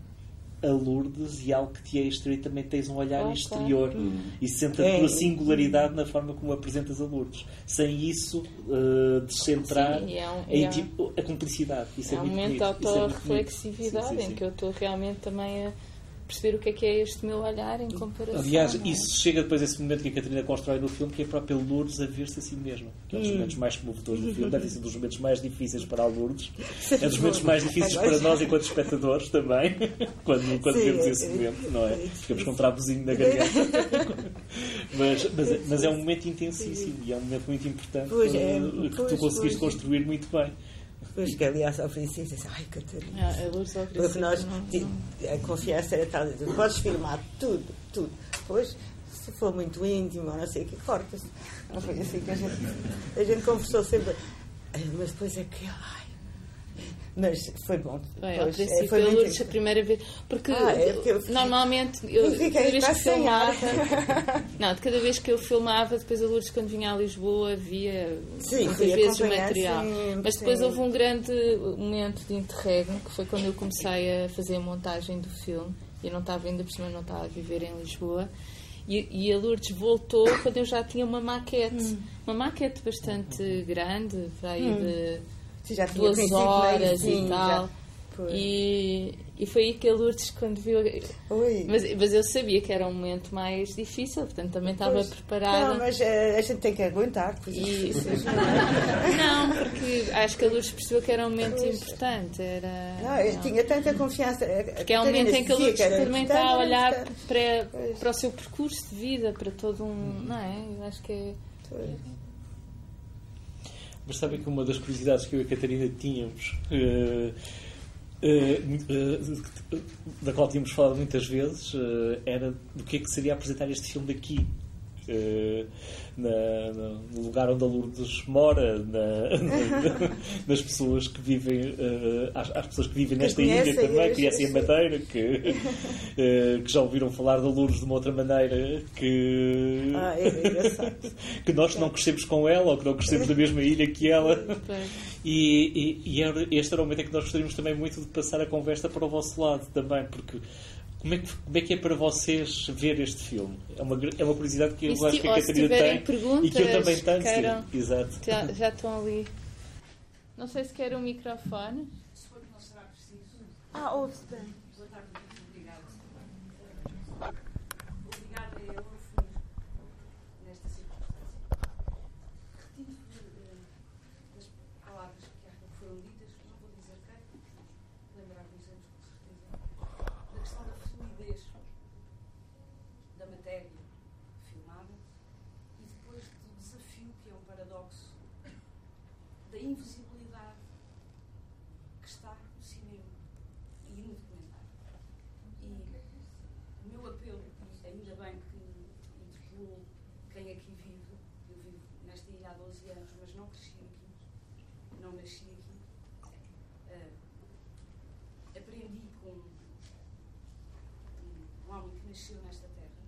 a Lourdes e algo que te é exterior e também tens um olhar exterior hum. e sente a é. tua singularidade na forma como apresentas a Lourdes. Sem isso, uh, descentrar Sim, é um, é a, a, cumplicidade. Isso é, é um momento de é autorreflexividade em que eu estou realmente também a perceber o que é que é este meu olhar em comparação. Aliás, é? isso chega depois a esse momento que a Catarina constrói no filme, que é a própria Lourdes a ver-se a si mesma. Que é um dos hum. momentos mais comovedores do filme, deve ser um dos momentos mais difíceis para a Lourdes. É um dos momentos mais difíceis para nós enquanto espectadores também, quando, quando Sim, vemos esse momento, não é? Ficamos com um travozinho na garganta. mas, mas, mas, é um momento intensíssimo e é um momento muito importante pois é, que tu conseguiste pois. construir muito bem. Pois que aliás ao princípio disse, ai Catarina. Ah, a Porque nós, a confiança era tal, tu podes filmar tudo, tudo. Depois, se for muito íntimo, não sei o que, corta-se. Não foi assim que a gente, a gente conversou sempre. Mas depois é que, ai, mas foi bom. Foi, ao princípio, foi muito... a primeira vez. Porque ah, é eu normalmente, eu, eu cada vez que filmava. não, de cada vez que eu filmava, depois a Lourdes, quando vinha a Lisboa, via sim, muitas vezes o material. Sim, Mas depois sim. houve um grande momento de interregno, que foi quando eu comecei a fazer a montagem do filme. Eu não estava ainda por cima, não estava a viver em Lisboa. E, e, a Lourdes voltou quando eu já tinha uma maquete. Hum. Uma maquete bastante grande, para aí hum. de já tinha duas horas sim, e tal. E, e foi aí que a Lourdes, quando viu. Mas, mas eu sabia que era um momento mais difícil, portanto também estava pois, preparada. Não, mas a, eh, a gente tem que aguentar. E, não, porque acho que a Lourdes percebeu que era um momento pois. importante. Era, não, eu não. tinha tanta confiança. Eh, porque é um momento em que a Lourdes também está a olhar para, para o seu percurso de vida, para todo um. Não é? Eu acho que é. Mas sabem que uma das curiosidades que eu e a Catarina tínhamos, uh, uh, uh, da qual tínhamos falado muitas vezes, era do que é que seria apresentar este filme daqui. Na, no lugar onde a Lourdes mora, na, na, nas pessoas que vivem, uh, às, às, pessoas que vivem nesta ilha também, conhecem a Madeira, que, uh, que já ouviram falar da Lourdes de uma outra maneira, que, ah, é que nós não crescemos com ela ou que não crescemos na mesma ilha que ela. E, e, e este era o momento em que nós gostaríamos também muito de passar a conversa para o vosso lado também, porque como é, que, como é que é para vocês ver este filme? É uma, é uma curiosidade que eu acho que a Catarina tem e que eu também tenho. Queiram, Exato. Já, já estão ali. Não sei se quer um microfone. Se for, não será preciso. Ah, ouve-se bem. Boa tarde, muito obrigada. Obrigada é eu fui nesta circunstância. Retiro das palavras que foram ditas, não vou dizer quem, lembrar dos anos com certeza, da questão da fluidez da matéria filmada e depois do desafio, que é um paradoxo, da invisibilidade que está no cinema e no documentário. E o meu apelo, e ainda bem que interpelou quem aqui vive, eu vivo nesta ilha há 12 anos, mas não cresci aqui, não nasci aqui. Uh, aprendi com um, um homem que nasceu nesta terra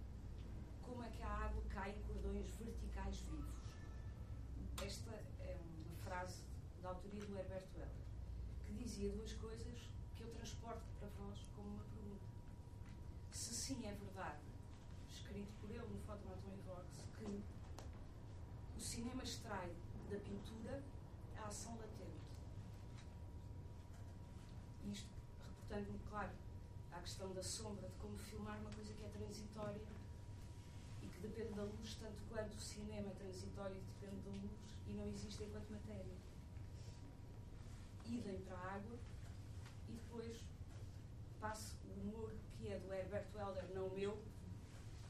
como é que a água cai em cordões verticais vivos. Esta é uma frase da autoria do Herberto Heller, que dizia duas coisas que eu transporto para vós como uma pergunta. Se sim é verdade, escrito por ele no Fotomaton Vox, que o cinema extrai da pintura a ação latente. Isto reportando-me, claro, à questão da sombra, de como filmar uma coisa que é transitória e que depende da luz, tanto quanto o cinema transitório depende da luz e não existe enquanto matéria. Idem para a água e depois passo o humor que é do Herberto Helder, não meu,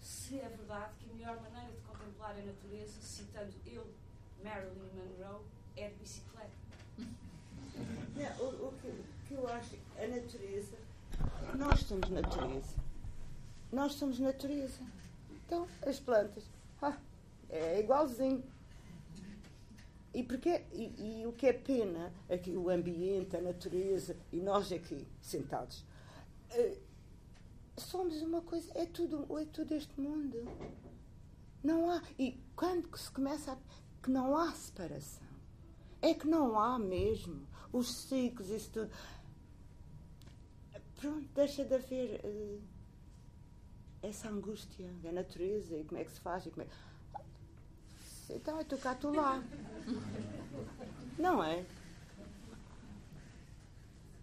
se é verdade que a melhor maneira de contemplar a natureza, citando ele, Marilyn Monroe, é de bicicleta. Não, o, o que, que eu acho, a natureza, nós somos natureza. Nós somos natureza. Então, as plantas, ah, é igualzinho. E, porque, e, e, o que é pena é que o ambiente, a natureza e nós aqui sentados eh, somos uma coisa, é tudo, é tudo este mundo. Não há. E quando se começa a. que não há separação. É que não há mesmo. Os ciclos, isso tudo. Pronto, deixa de haver uh, essa angústia da natureza e como é que se faz e como é. Então é tocar tu lá. Não é?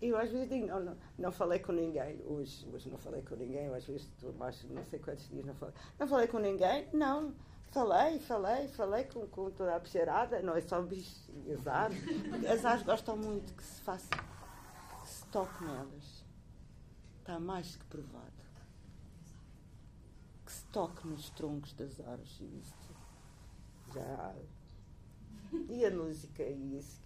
Eu às vezes digo, não, não, não falei com ninguém. Hoje, hoje não falei com ninguém, às vezes estou não sei quantos dias não falei. Não falei com ninguém? Não. Falei, falei, falei com, com toda a bicharada, não é só bichos as aves. As aves gostam muito que se faça, que se toque nelas. Está mais que provado. Que se toque nos troncos das árvores e isso. Já. E a música e isso.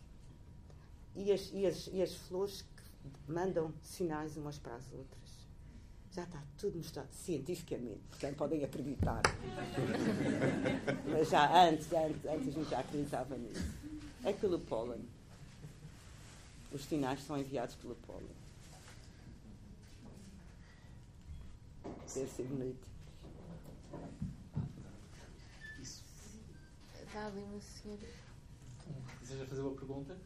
E as, e as, e as flores que mandam sinais umas para as outras. Já está tudo mostrado cientificamente, portanto podem acreditar. Mas já antes, antes, antes a gente já acreditava nisso. É pelo pólen. Os sinais são enviados pelo pólen. Deve ser bonito. Está ali uma senhora. Deseja fazer uma pergunta?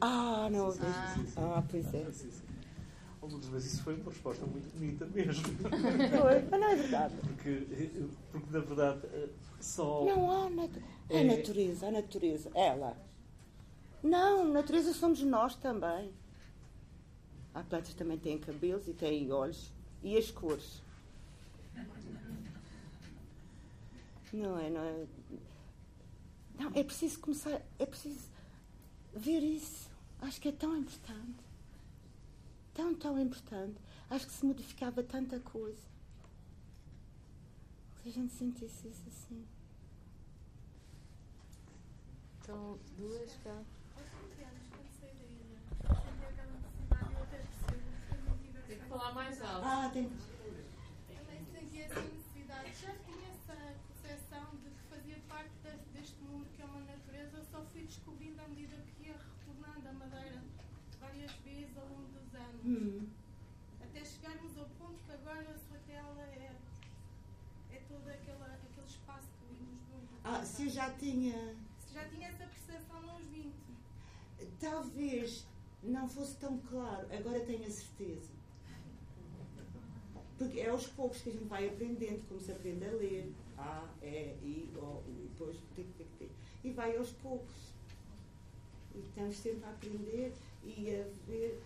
Ah, não ouvi. Ah, pois é. Oh, mas isso foi uma resposta muito bonita mesmo. Foi, mas não é verdade. Porque, porque na verdade, só. Não há é... a natureza, a natureza, ela. Não, natureza somos nós também. Há plantas que também têm cabelos e têm olhos. E as cores. Não é, não é. Não, é preciso começar. É preciso ver isso. Acho que é tão importante. Tão, tão importante. Acho que se modificava tanta coisa. Se a gente sentisse isso assim. Então, duas cá. Tem que falar mais alto. Ah, tem. Hum. Até chegarmos ao ponto que agora a sua tela é, é todo aquela, aquele espaço que vimos do. Ah, se eu já tinha. Se já tinha essa percepção aos 20. Talvez não fosse tão claro, agora tenho a certeza. Porque é aos poucos que a gente vai aprendendo, como se aprende a ler. A, E, I, O, U, e depois tic, tic, tic. E vai aos poucos. E estamos sempre a aprender e a ver.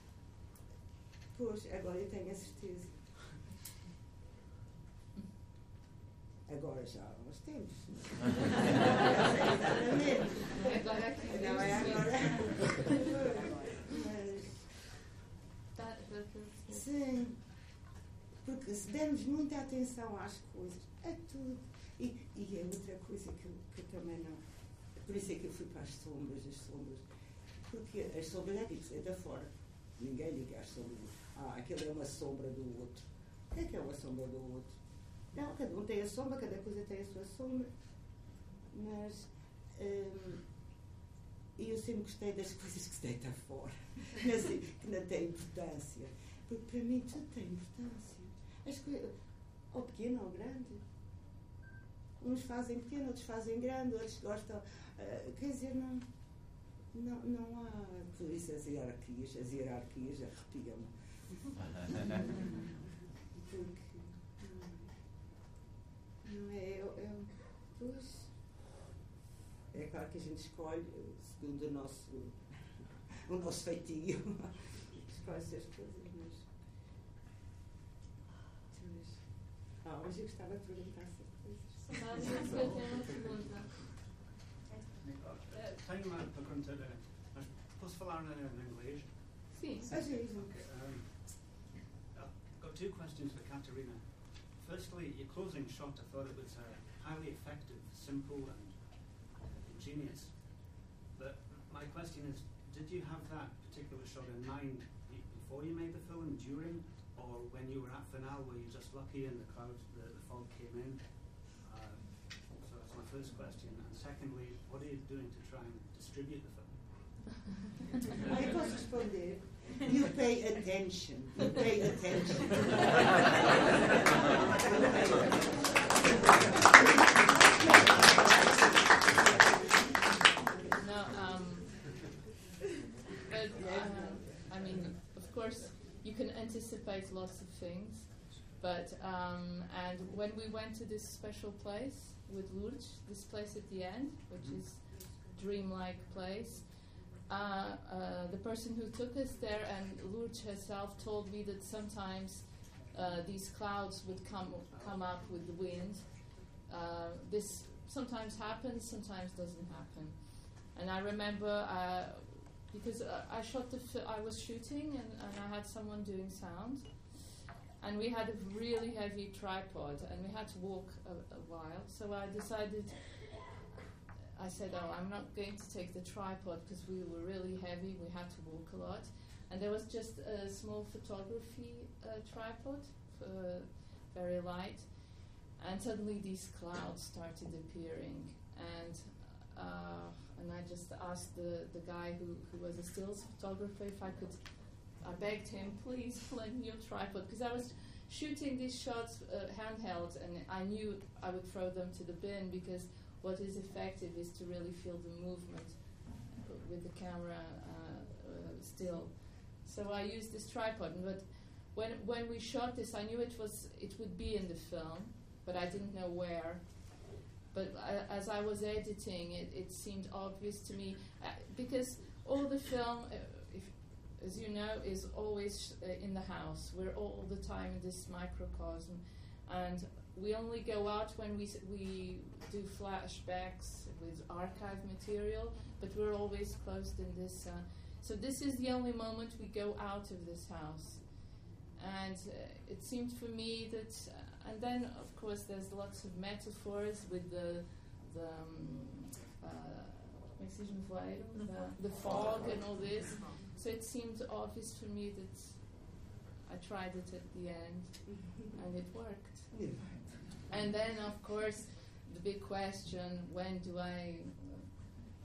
Pois, agora eu tenho a certeza. Agora já há uns tempos. Exatamente. Agora é que Não é agora. Mas, sim. Porque se dermos muita atenção às coisas, a tudo. E, e é outra coisa que que eu também não. Por isso é que eu fui para as sombras, as sombras. Porque as sombras é é da fora. Ninguém liga às sombras. Ah, aquilo é uma sombra do outro. O que é que é uma sombra do outro? Não, cada um tem a sombra, cada coisa tem a sua sombra. Mas. hum, eu sempre gostei das coisas que se deitam fora, assim, que não têm importância. Porque para mim tudo tem importância. As coisas, ou pequeno ou grande. Uns fazem pequeno, outros fazem grande, outros gostam. ah, quer dizer, não, não, não há. Por isso as hierarquias, as hierarquias arrepiam-me. Porque. Não, é. Eu, eu, pois, é claro que a gente escolhe segundo o nosso, o nosso feitio. escolhe essas coisas, mas. mas ah, mas eu gostava de perguntar essas coisas. Eu tenho uma pergunta. Tenho uma pergunta. mas Posso falar em inglês? Sim. Às vezes. Okay, two questions for Katerina. Firstly, your closing shot, I thought it was uh, highly effective, simple, and ingenious. But my question is, did you have that particular shot in mind before you made the film, during, or when you were at finale, were you just lucky and the cloud, the, the fog came in? Um, so that's my first question. And secondly, what are you doing to try and distribute the film? Eu posso responder. You pay attention. You pay attention. No, um, but uh, I mean, of course, you can anticipate lots of things. But um, and when we went to this special place with Lourdes, this place at the end, which is dreamlike place, uh, uh, the person who took us there and Lourdes herself told me that sometimes uh, these clouds would come come up with the wind. Uh, this sometimes happens, sometimes doesn't happen. And I remember uh, because I shot the fi- I was shooting and, and I had someone doing sound, and we had a really heavy tripod and we had to walk a, a while. So I decided. I said, "Oh, I'm not going to take the tripod because we were really heavy. We had to walk a lot, and there was just a small photography uh, tripod, very light, and suddenly these clouds started appearing, and uh, and I just asked the, the guy who, who was a stills photographer if I could. I begged him, please lend me your tripod because I was shooting these shots uh, handheld, and I knew I would throw them to the bin because what is effective is to really feel the movement uh, with the camera uh, uh, still. So I used this tripod, but when when we shot this, I knew it was it would be in the film, but I didn't know where. But as I was editing, it, it seemed obvious to me uh, because all the film, uh, if, as you know, is always uh, in the house. We're all the time in this microcosm, and we only go out when we we do flashbacks with archive material. But we're always closed in this. Uh, so this is the only moment we go out of this house, and uh, it seemed for me that. Uh, and then, of course, there's lots of metaphors with the the. Um, uh, como é que se diz nevoeiro? the, the fog and all this. So it seemed obvious for me that I tried it at the end, and it worked. Yeah. And then, of course, the big question: When do I,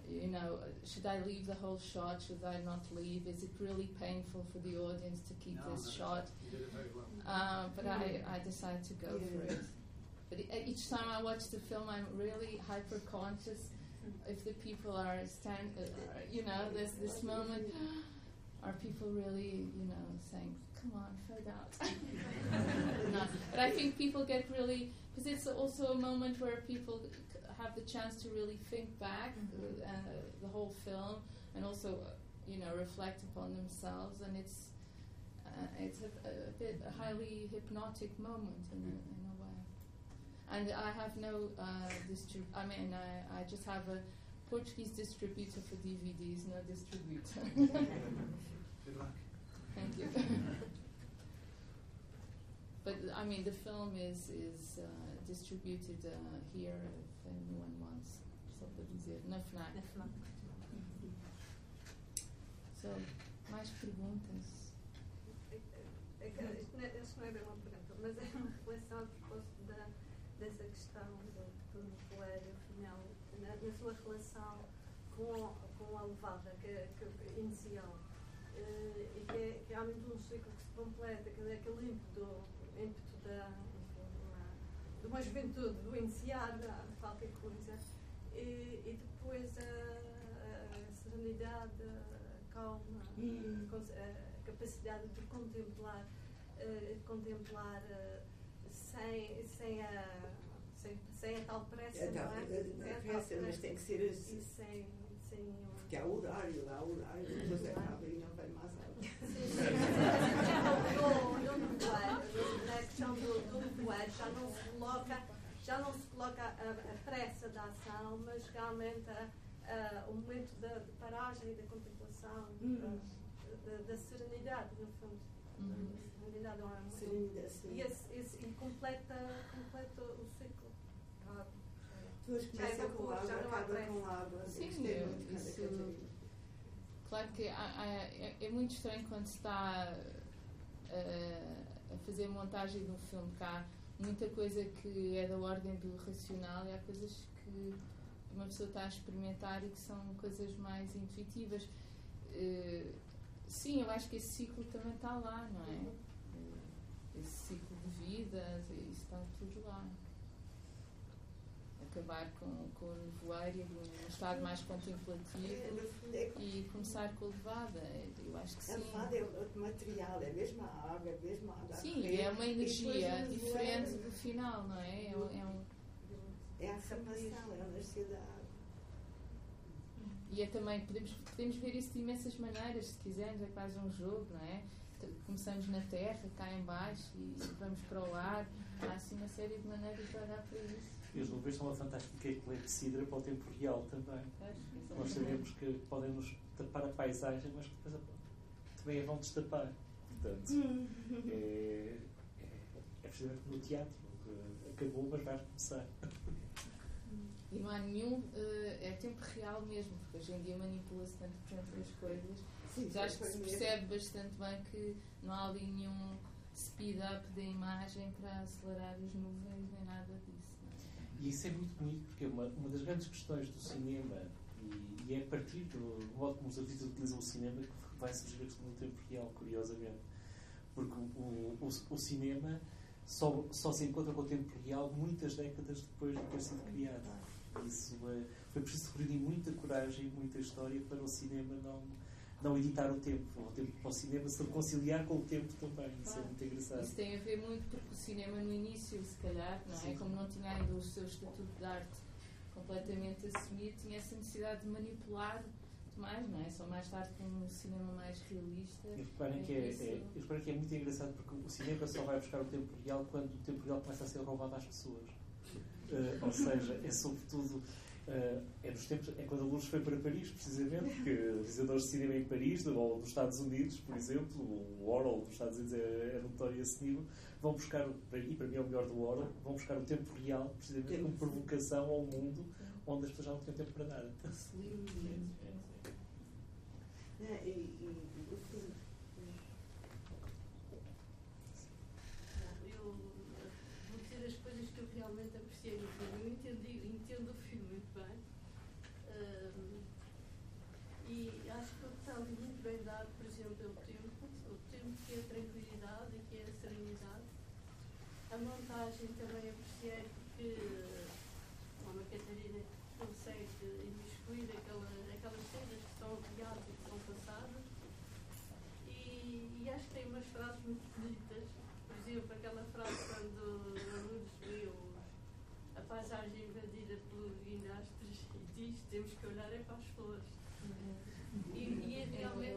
you know, should I leave the whole shot? Should I not leave? Is it really painful for the audience to keep No, this no, shot? You did it very well. Uh, but I, I decided to go for it. But e- each time I watch the film, I'm really hyper conscious if the people are stand, uh, you know, there's this moment. Are people really, you know, saying, "Come on, fade out"? But I think people get really because it's also a moment where people have the chance to really think back uh, uh, the whole film and also, uh, you know, reflect upon themselves, and it's uh, it's a, a bit a highly hypnotic moment in a, in a way. And I have no uh, distrib- I mean, I, I just have a Portuguese distributor for DVDs, no distributor. Good luck. Thank you. but I mean, the film is is uh, distributed uh, here if anyone wants. Só para dizer, na So, mais perguntas? É que- é que isto não é, isto não é bem uma pergunta, mas é uma reflexão a propósito da, dessa questão do, do nevoeiro final, na, na sua relação com, com a levada que, que, inicial. Que é, que é realmente um ciclo que se completa, que é aquele ímpeto, ímpeto da, de, uma, de juventude, do iniciar a qualquer coisa, e, e depois a, a serenidade, a calma, a cons- a capacidade de contemplar, eh, contemplar eh, sem, sem, a, sem, sem a tal pressa, É tal- não é? é- Sem a é tal pressa, mas tem que ser assim. E sem, sem nenhuma. Porque há horário, há horário, depois acaba e não vai mais questão do, nevoeiro, já não se coloca, já não se coloca a, a pressa da ação, mas realmente a, a, o momento da de paragem e da contemplação, Hum. da, da- da serenidade, no fundo. Uhum. Da serenidade não é Serenidade, sim. E, esse, esse, e completa, completa o ciclo. Já é começa com há acaba com água. Sim, eu- Ana isso-. Claro que há- há- é, é muito estranho quando se está eh, a fazer montagem de um filme que há muita coisa que é da ordem do racional e há coisas que uma pessoa está a experimentar e que são coisas mais intuitivas. Eh, sim, eu acho que esse ciclo também está lá, não é? Eh, Esse ciclo de vida, isso está tudo lá. Acabar com, com o nevoeiro e um estado mais É, contemplativo fundo, é e começar com a levada. Eu acho que A sim. levada é outro material, é a mesma água, é a mesma água. a Sim, correr. é uma energia diferente do final, não é? É, um- é um, É a formação, é o nascer da água. e é também, podemos, podemos ver isso de imensas maneiras, se quisermos, é quase um jogo, não é? Começamos na terra, cá em baixo e vamos para o ar. Há assim uma série de maneiras de olhar para isso. E as nuvens são uma fantástica clepsidra para o tempo real também. Nós sabemos que podem nos tapar a paisagem, mas que depois a- também a vão destapar. Portanto, é, é, é precisamente no teatro. que Acabou, mas vai começar. E não há nenhum. eh, é tempo real mesmo, porque hoje em dia manipula-se tanto por exemplo as coisas. Sim, Mas acho que se mesmo. percebe bastante bem que não há ali nenhum speed up da imagem para acelerar as nuvens nem nada disso. É? E isso é muito bonito, porque uma, uma das grandes questões do cinema, e, e é a partir do modo como os artistas utilizam o cinema, que vai surgir a questão tempo real, curiosamente. Porque o, o, o cinema só, só se encontra com o tempo real muitas décadas depois de ter sido criado. Isso é, foi preciso reunir muita coragem e muita história para o cinema não, não editar o tempo. O tempo para o cinema se reconciliar com o tempo também. Isso é muito engraçado. Isso tem a ver muito porque o cinema no início, se calhar, não é? Como não tinha ainda o seu estatuto de arte completamente assumido, tinha essa necessidade de manipular mais, não é? Só mais tarde com um cinema mais realista. E reparem é que é, é, eu reparem que é muito engraçado porque o cinema só vai buscar o tempo real quando o tempo real começa a ser roubado às pessoas. Eh, ou seja, é sobretudo. Eh, é, nos tempos, é quando a Lourdes foi para Paris, precisamente, que realizadores de cinema em Paris, ou dos Estados Unidos, por exemplo, o Orwell dos Estados Unidos é, é notório esse nível, vão buscar, e para mim é o melhor do Orwell, vão buscar o tempo real, precisamente como provocação ao mundo, onde as pessoas já não tinham tempo para nada. É, e, e, o filme. Eu vou dizer as coisas que eu realmente foi muito bem dado, por exemplo, o tempo, o tempo que é a tranquilidade e que é a serenidade. A montagem também apreciei porque a Ana Catarina consegue imiscuir aquela, aquelas cenas que são reais e que são passadas. E, e acho que tem umas frases muito bonitas. Por exemplo, aquela frase quando a Lourdes vê os- a paisagem invadida por guindastres e diz temos que olhar é para as flores. E, e é realmente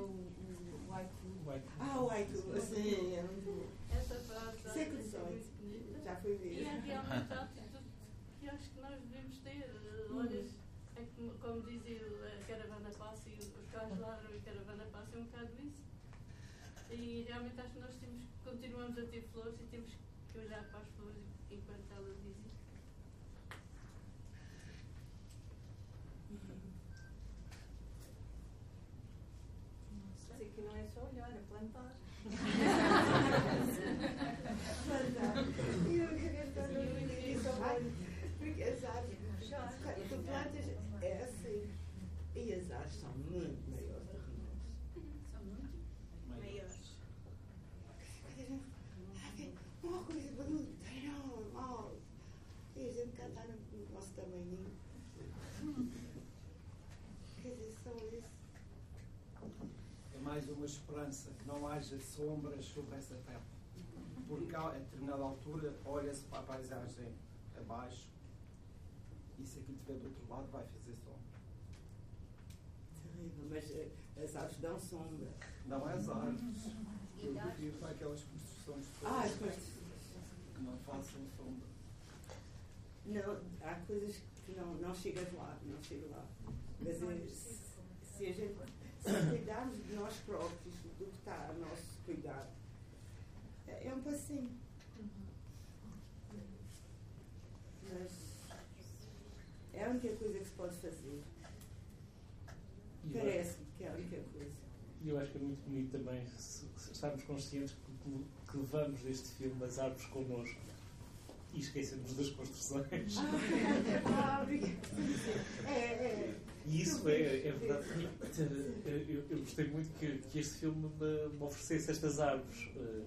Ah, o haiku, sim, é muito bom. essa frase acho Século que é XVIII. muito bonita. Já foi ver. E é realmente a atitude que acho que nós devemos ter. Olhas, é como, como dizia a caravana passa e os carros ladram e a caravana passa, é um bocado isso. E realmente acho que nós temos, continuamos a ter flores e temos que olhar para as flores enquanto elas existem. Dizer que não é só olhar, é plantar. E eu queria estar no início, porque as árvores, tu plantas, é assim, e as árvores são muito maiores do que nós. São muito maiores. Uma coisa bruta, normal. E a gente cá está no nosso tamanho. Quer dizer, só isso. É mais uma esperança que não haja sombras sobre essa terra. Porque a determinada altura olha-se para a paisagem abaixo e se aquilo estiver do outro lado vai fazer sombra. Terrível, mas eh, as árvores dão sombra. Não é as árvores. Eu refiro para aquelas construções Ah, as construções. que não façam sombra. Não, há coisas que não, não chegas lá, não chega lá. Mas se, se a gente se cuidarmos de nós próprios, do que está a nosso cuidado, é, é um passinho. Mas é a única coisa que se pode fazer. Parece-me que é a única coisa. E eu acho que é muito bonito também estarmos conscientes que, que levamos deste filme as árvores connosco e esquecemos das construções. Ah. É, é. E isso é, é verdade. Eu, eu gostei muito que, que este filme me, me oferecesse estas árvores eh,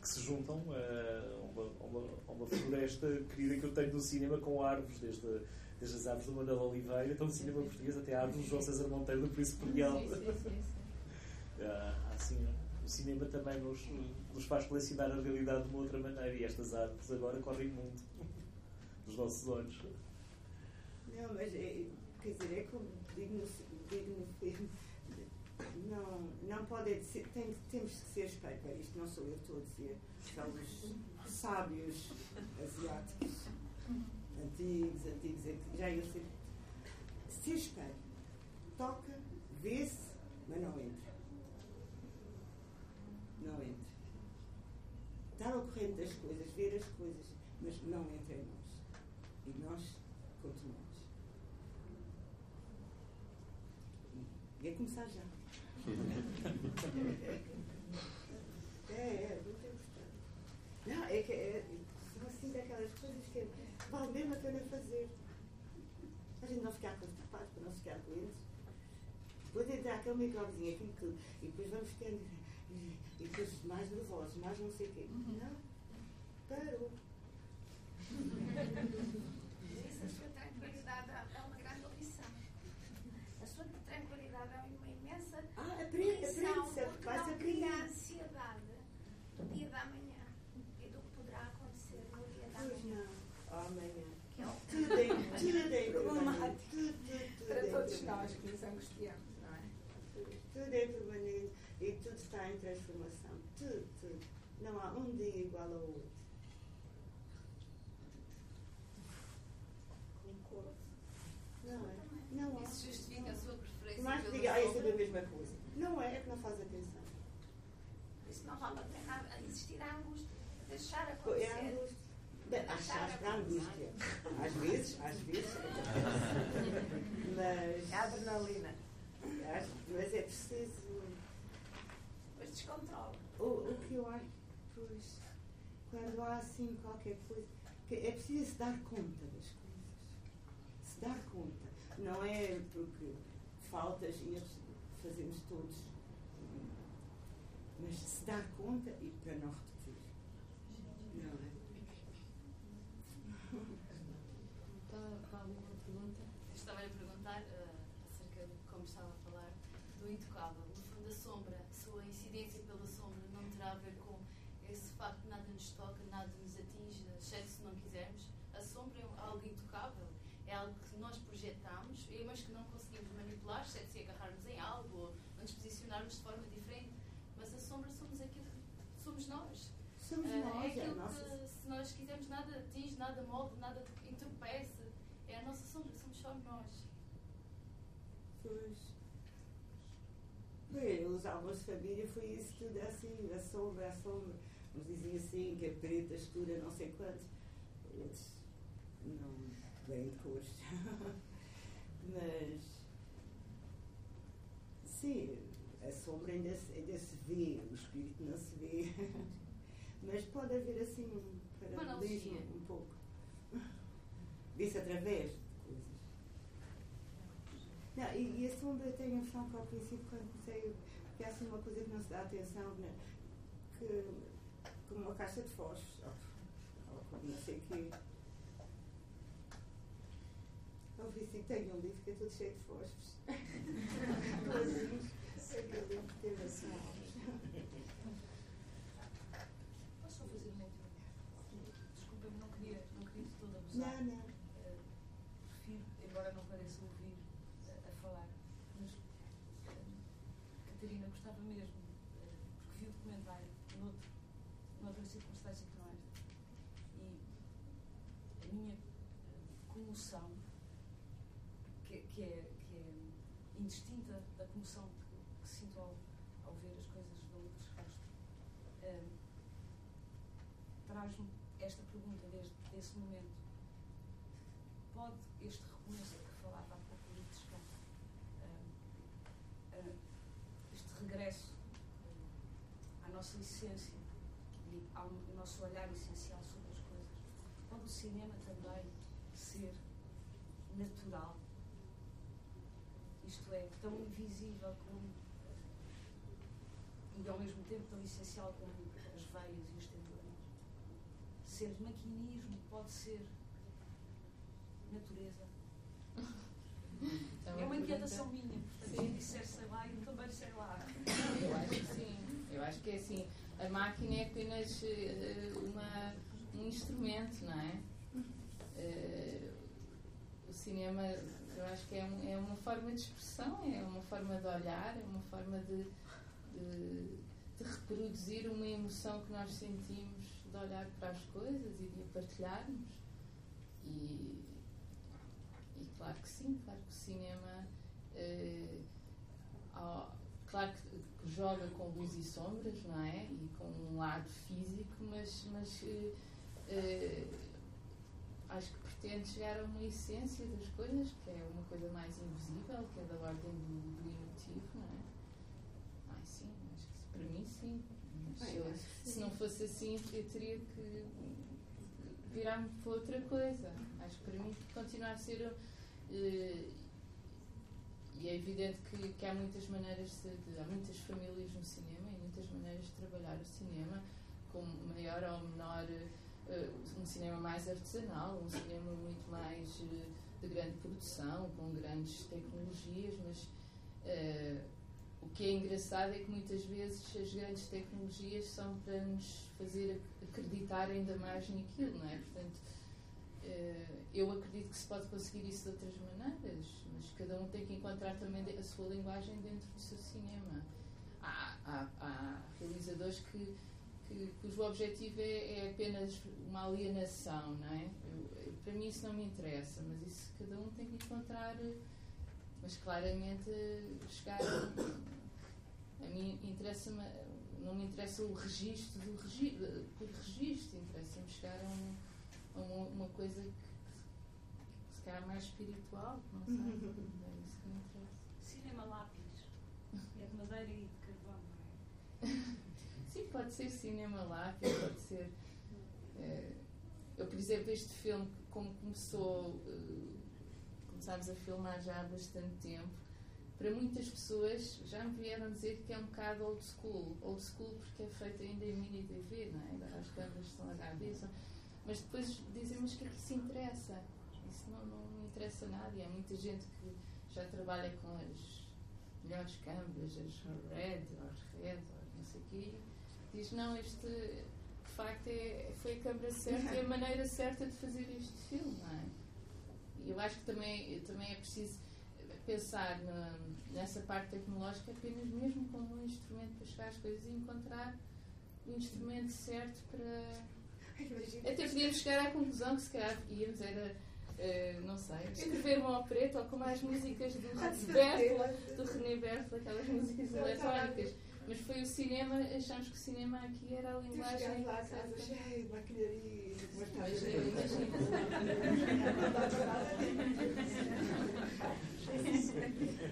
que se juntam a uma, a uma, a uma floresta querida que eu tenho no cinema com árvores, desde, desde as árvores do Manuel Oliveira, então no cinema português até árvores do João César Monteiro do Príncipe Real. Sim, sim, sim, sim. Ah, assim, o cinema também nos, nos faz colecionar a realidade de uma outra maneira e estas árvores agora correm muito nos nossos olhos. Não, mas é, quer dizer, é como digo no, digo no filme, não, não pode ser, tem, temos que ser espelho. Isto não sou eu que estou a dizer, são os sábios asiáticos, antigos, antigos, antigos, já eu sei. Ser espelho. Toca, vê-se, mas não entra. Não entra. Estar ao corrente das coisas, ver as coisas, mas não entra em nós. E nós continuamos. E é começar já. é, é, muito importante. Não, é que é, são assim daquelas coisas que vale mesmo a pena fazer. A gente não ficar constipado, para não ficar doente. Depois entrar aquele microbezinho, aquilo tudo. E depois vamos ficando. E depois mais nervosos, mais não sei o quê. Não. Parou. Isso, a sua tranquilidade é uma grande lição. A sua tranquilidade é uma imensa Ah, aprende, lição, aprende, porque vai-se não cria aprendendo. ansiedade do dia da manhã e do que poderá acontecer no dia da Pois manhã. não. Amanhã. Que é o Tudo é, tudo é Problemático. permanente. Tudo, tudo, tudo Para é todos permanente. nós que nos angustiamos, não é? Tudo é permanente e tudo está em transformação. Tudo, tudo. Não há Concordo. Não é? Não há. Isso justifica a sua preferência pela diga, ah, é a mesma coisa. Não é, é que não faz atenção. Isso não vale a pena existir a angústia, deixar É a acontecer. angústia. Achar para a angústia. Às vezes, às vezes. Mas. É a adrenalina. Mas é preciso. Depois descontrola. O, o que eu acho, pois, há assim qualquer coisa, que é preciso se dar conta das coisas. Se dar conta. Não é porque faltas ires fazemos todos. Mas se dar conta e para não repetir. Não é? Está alguma pergunta? Estava a perguntar uh, acerca de como estava a falar do intocável. No fundo, a sombra, a sua incidência pela sombra não terá a ver com esse facto de nada nos toca, nada nos atinge, exceto se não quisermos. A sombra é algo intocável, é algo que nós projetamos, mas que não conseguimos manipular, exceto se agarrarmos em algo ou nos posicionarmos de forma diferente. Mas a sombra somos aquilo que somos nós. Somos Uh, nós, é aquilo é a que, nossa- se nós quisermos, nada atinge, nada molde, nada entorpece. É a nossa sombra, somos só nós. Pois. Foi, os de família foi isso tudo assim, a sombra, a sombra. Uns diziam assim, que a preta escura, não sei quantos. Eles não vêm de cores. Mas, sim, a sombra ainda, se- ainda se vê, o espírito não se vê. Mas pode haver assim um paralelismo um pouco. Vê-se através de coisas. Não, e, e a sombra tem a noção que ao princípio quando comecei, porque há assim uma coisa que não se dá atenção, né? que como uma caixa de fósforos, não sei o quê. Ao princípio tenho um livro que é todo cheio de fósforos. Aquele livro que teve assim. Posso só fazer uma última? Desculpa-me, não queria, não queria de todo abusar. Não, não. Eh, prefiro, embora não pareça ouvir eh, a falar, mas eh, Catarina gostava mesmo, eh, porque vi o documentário noutro, noutra circunstância que não esta. E a minha eh, comoção, que, que, é, que é indistinta da comoção que, que sinto ao, ao ver as coisas do Lucas Castro, eh, traz-me esta pergunta desde esse momento. Pode este recomeço que falava há pouco Descanso, eh, este regresso à nossa essência e ao nosso olhar essencial sobre as coisas, pode o cinema também ser natural? Isto é, tão invisível como e ao mesmo tempo tão essencial como as veias e os tendões. Ser maquinismo pode ser natureza. É É uma inquietação minha, portanto, se disser sei lá, eu também sei lá. Eu acho que sim. Eu acho que é assim. A máquina é apenas eh, uma, um instrumento, não é? Eh, o cinema, eu acho que é, um- é uma forma de expressão, é uma forma de olhar, é uma forma de, de, de reproduzir uma emoção que nós sentimos de olhar para as coisas e de a partilharmos. E, e claro que sim, claro que o cinema. eh, claro que, que joga com luz e sombras, não é? E com um lado físico, mas, mas eh, eh, acho que pretende chegar a uma essência das coisas, que é uma coisa mais invisível, que é da ordem do, do emotivo, não é? Ai, sim, acho que para mim sim. Mas se, sim. não fosse assim, eu teria que virar-me para outra coisa. Acho que para mim continua a ser. eh, e é evidente que, que há muitas maneiras de, de- há muitas famílias no cinema e muitas maneiras de trabalhar o cinema com maior ou menor um cinema mais artesanal, um cinema muito mais eh, de grande produção, com grandes tecnologias, mas eh, o que é engraçado é que muitas vezes as grandes tecnologias são para nos fazer acreditar ainda mais naquilo, não é? Portanto, eh, eu acredito que se pode conseguir isso de outras maneiras, mas cada um tem que encontrar também a sua linguagem dentro do seu cinema. Há, há- há realizadores que, que, cujo objetivo é, é apenas uma alienação, não é? Eu- para mim isso não me interessa, mas isso cada um tem que encontrar, mas claramente chegar. A mim interessa-me, não me interessa o registro do regi, por registro, interessa-me chegar a um a uma, uma coisa que, que se calhar mais espiritual, não sei. É isso que me interessa. Cinema lápis. É de madeira e de carvão, não é? Sim, pode ser cinema lápis, pode ser. eh, eu, por exemplo, este filme, como começou, eh, começámos a filmar já há bastante tempo, para muitas pessoas já me vieram dizer que é um bocado old school. Old school porque é feito ainda em mini DV, não é? As câmaras são HD, são... mas depois dizem, mas o que é que isso interessa? Isso não, não me interessa nada e há muita gente que já trabalha com as melhores câmaras, as Red, as Red, não sei o quê, diz, não, este de facto é, foi a câmara certa e a maneira certa de fazer este filme, não é? E eu acho que também, também é preciso pensar na, nessa parte tecnológica apenas mesmo como um instrumento para chegar às coisas e encontrar o instrumento certo para. Até podíamos chegar à conclusão que se calhar íamos era. Uh, não sei, escrever uma opereta ou como as músicas do do René Berto, aquelas músicas eletrónicas. Mas foi o cinema, achamos que o cinema aqui era a linguagem. lá a casa cheia, maquinaria,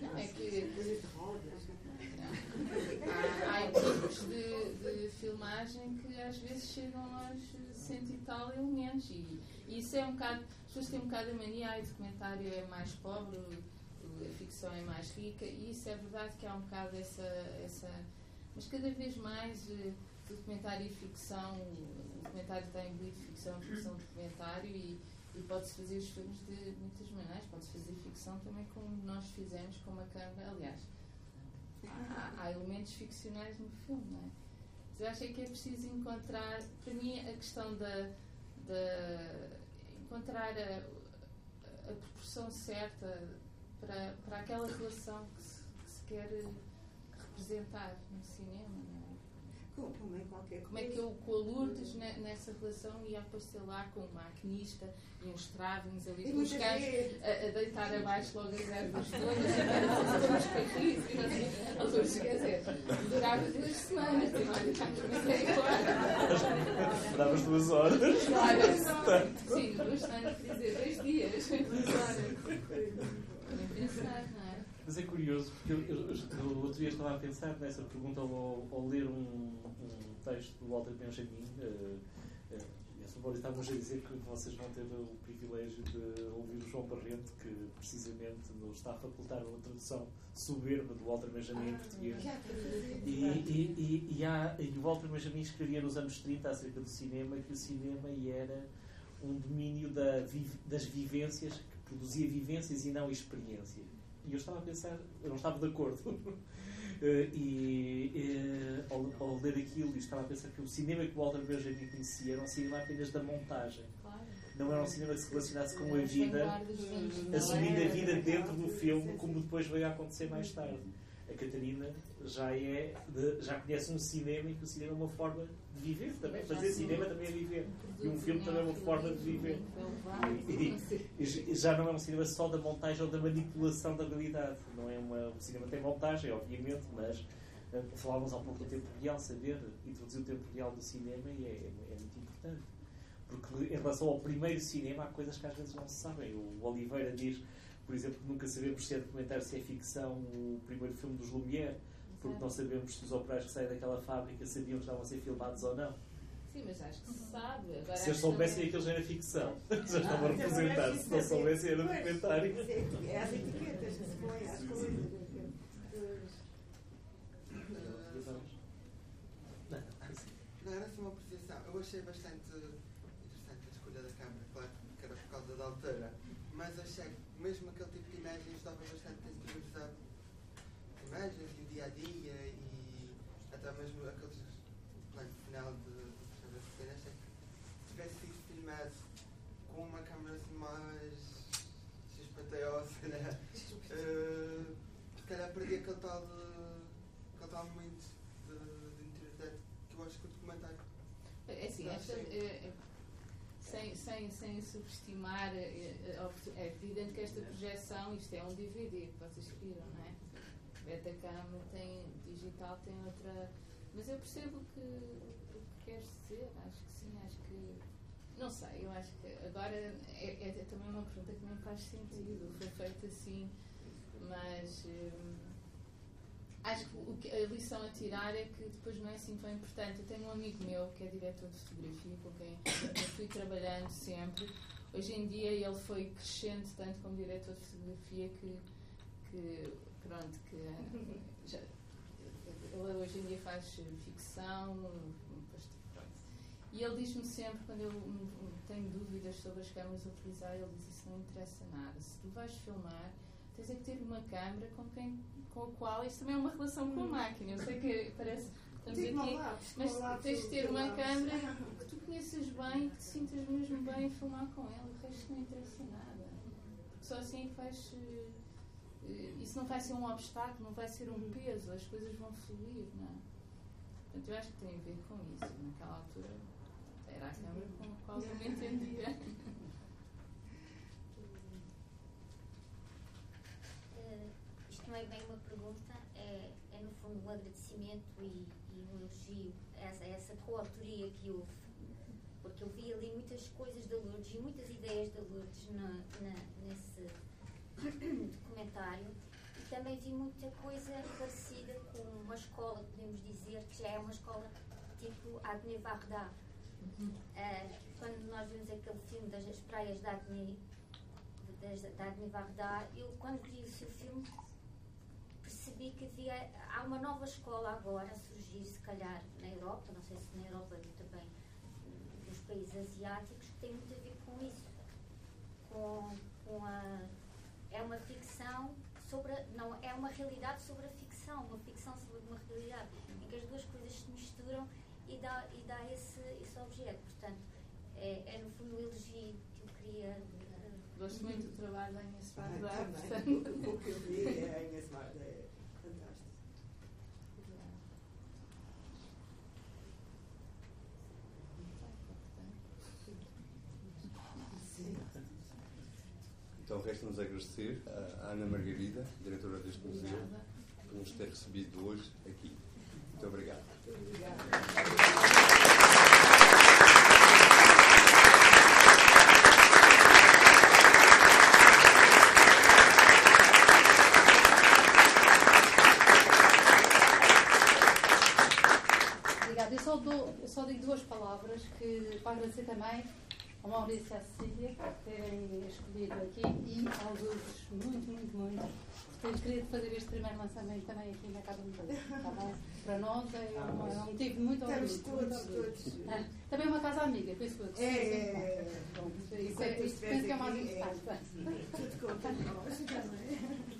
Não, é que. Há, há equipes de, de filmagem que às vezes chegam aos cento e tal elementos e, e isso é um bocado. As pessoas têm um bocado a mania, o documentário é mais pobre, a ficção é mais rica e isso é verdade que há um bocado essa. essa mas cada vez mais documentário e ficção, o documentário está imbuído de ficção, ficção documentário e, e pode-se fazer os filmes de muitas maneiras, pode-se fazer ficção também como nós fizemos com uma câmera, aliás, há, há, elementos ficcionais no filme, não é? Mas eu acho que é preciso encontrar, para mim, a questão da, da encontrar a, a proporção certa para, para aquela relação que se, que se quer representar no cinema, não é? Como, como, em qualquer como é que eu com a Lourdes nessa relação ia aparecer lá com o maquinista e uns travings ali com os gajos a, a, deitar abaixo logo as ervas todas e não a Lourdes quer dizer durava duas semanas comecei agora davas duas horas. Claro sim duas semanas quer dizer dois dias. Duas horas. Nem pensar não é mas é curioso, porque eu, eu, eu, outro dia estava a pensar nessa pergunta ao, ao ler um, um, texto do Walter Benjamin. Uh, uh, e a Sra. estávamos a dizer que vocês vão ter o privilégio de ouvir o João Barrento, que precisamente nos está a facultar uma tradução soberba do Walter Benjamin em português. E, e, e, e, há, e o Walter Benjamin escrevia nos anos 30 acerca do cinema que o cinema era um domínio da, das vivências, que produzia vivências e não experiências. E eu estava a pensar, eu não estava de acordo. Eh, e, eh, ao, ao, ler aquilo, estava a pensar que o cinema que o Walter Benjamin conhecia era um cinema apenas da montagem. Não era um cinema que se relacionasse com a vida, assumindo a vida dentro do filme, como depois veio a acontecer mais tarde a Catarina já é de, já conhece um cinema em que o cinema é uma forma de viver também. Fazer cinema também é viver. E um filme também é uma forma de viver. E, e, e, já não é um cinema só da montagem ou da manipulação da realidade. Não é uma, o cinema tem montagem, obviamente, mas eh, falávamos há pouco do tempo real, saber introduzir o tempo real do cinema e é, é, é muito importante. Porque em relação ao primeiro cinema há coisas que às vezes não se sabem. O Oliveira diz por exemplo, nunca sabemos se é documentário, se é ficção, o primeiro filme dos Lumière, porque não sabemos se os operários que saem daquela fábrica sabiam que estavam a ser filmados ou não. Sim, mas acho que se sabe. Agora se eles soubessem que aquilo já era ficção, já estavam a representar. Se não soubessem, era documentário. É as etiquetas que se põem às coisas. Não, era só uma apreciação. Eu achei bastante interessante a escolha da câmera, claro que era por causa da altura, mas achei que mesmo aquele tipo de imagens estava bastante interiorizado. Imagens e o dia a dia e até mesmo aqueles plano final de, de cena, achei que tivesse sido filmado com uma câmera assim mais xispateosa, né? Uh, se calhar perdi aquele tal, aquele tal momento de, de interioridade que eu acho que o documentário. É assim, esta, é, sem, subestimar, é, é evidente que esta projeção, isto é um DVD que vocês viram, não é? Betacam tem digital, tem outra. Mas eu percebo que, o que queres dizer, acho que sim, acho que. Não sei, eu acho que agora é, é, é também uma pergunta que não faz sentido, foi feita assim, mas. Hum, acho que, a lição a tirar é que depois não é assim tão importante. Eu tenho um amigo meu que é diretor de fotografia, com quem eu fui trabalhando sempre. Hoje em dia ele foi crescente tanto como diretor de fotografia que, que, pronto, que já, ele hoje em dia faz ficção. E ele diz-me sempre, quando eu tenho dúvidas sobre as câmaras a utilizar, ele diz isso não interessa nada. Se tu vais filmar, tens é que ter uma câmera com, quem, com a qual, isto também é uma relação com a máquina. Eu sei que parece estamos Digo aqui, lápis, mas lápis, tens de ter uma câmera que tu conheças bem, que te sintas mesmo bem a filmar com ela, o resto não interessa nada. Porque só assim é que vais. eh, Isso não vai ser um obstáculo, não vai ser um peso, as coisas vão fluir, não é? Portanto, eu acho que tem a ver com isso. Naquela altura era a câmara com a qual eu me entendia. Eh, isto não é bem uma pergunta, é, é no fundo um agradecimento e, e um elogio a essa, essa coautoria que houve. Porque eu vi ali muitas coisas da Lourdes e muitas ideias da Lourdes na, na- nesse documentário. E também vi muita coisa parecida com uma escola, podemos dizer, que já é uma escola tipo Agne Varda. Eh, quando nós vimos aquele filme das as praias da Agne, das- da Agne Varda, eu quando vi o seu filme percebi que havia, há uma nova escola agora a surgir, se calhar na Europa, não sei se na Europa e também nos países asiáticos, que tem muito a ver com isso. Com, com a, é uma ficção sobre, a- não, é uma realidade sobre a ficção, uma ficção sobre uma realidade, em que as duas coisas se misturam e dá, e dá esse, esse objeto. Portanto, é, é no fundo o elogio que eu queria. eh, Gosto muito do trabalho da Inês Varda. O que eu vi é a Inês Varda, é fantástico. Resta-nos agradecer à Ana Margarida, diretora deste museu, por nos ter recebido hoje aqui. Muito obrigado. Obrigada. Eu só, dou, eu só digo duas palavras que, para agradecer também ao Maurício e à Cecília por terem escolhido aqui e aos outros, muito, muito, muito, por terem querido fazer este primeiro lançamento também aqui na Casa Museu. Tá bom? Para nós é um, é um motivo muito orgulho. Estamos todos, todos. Ah, também é uma casa amiga, por isso que eu é, é, é, isso é, é, penso que é o mais importante. Tudo conta tá. ah, nós, também.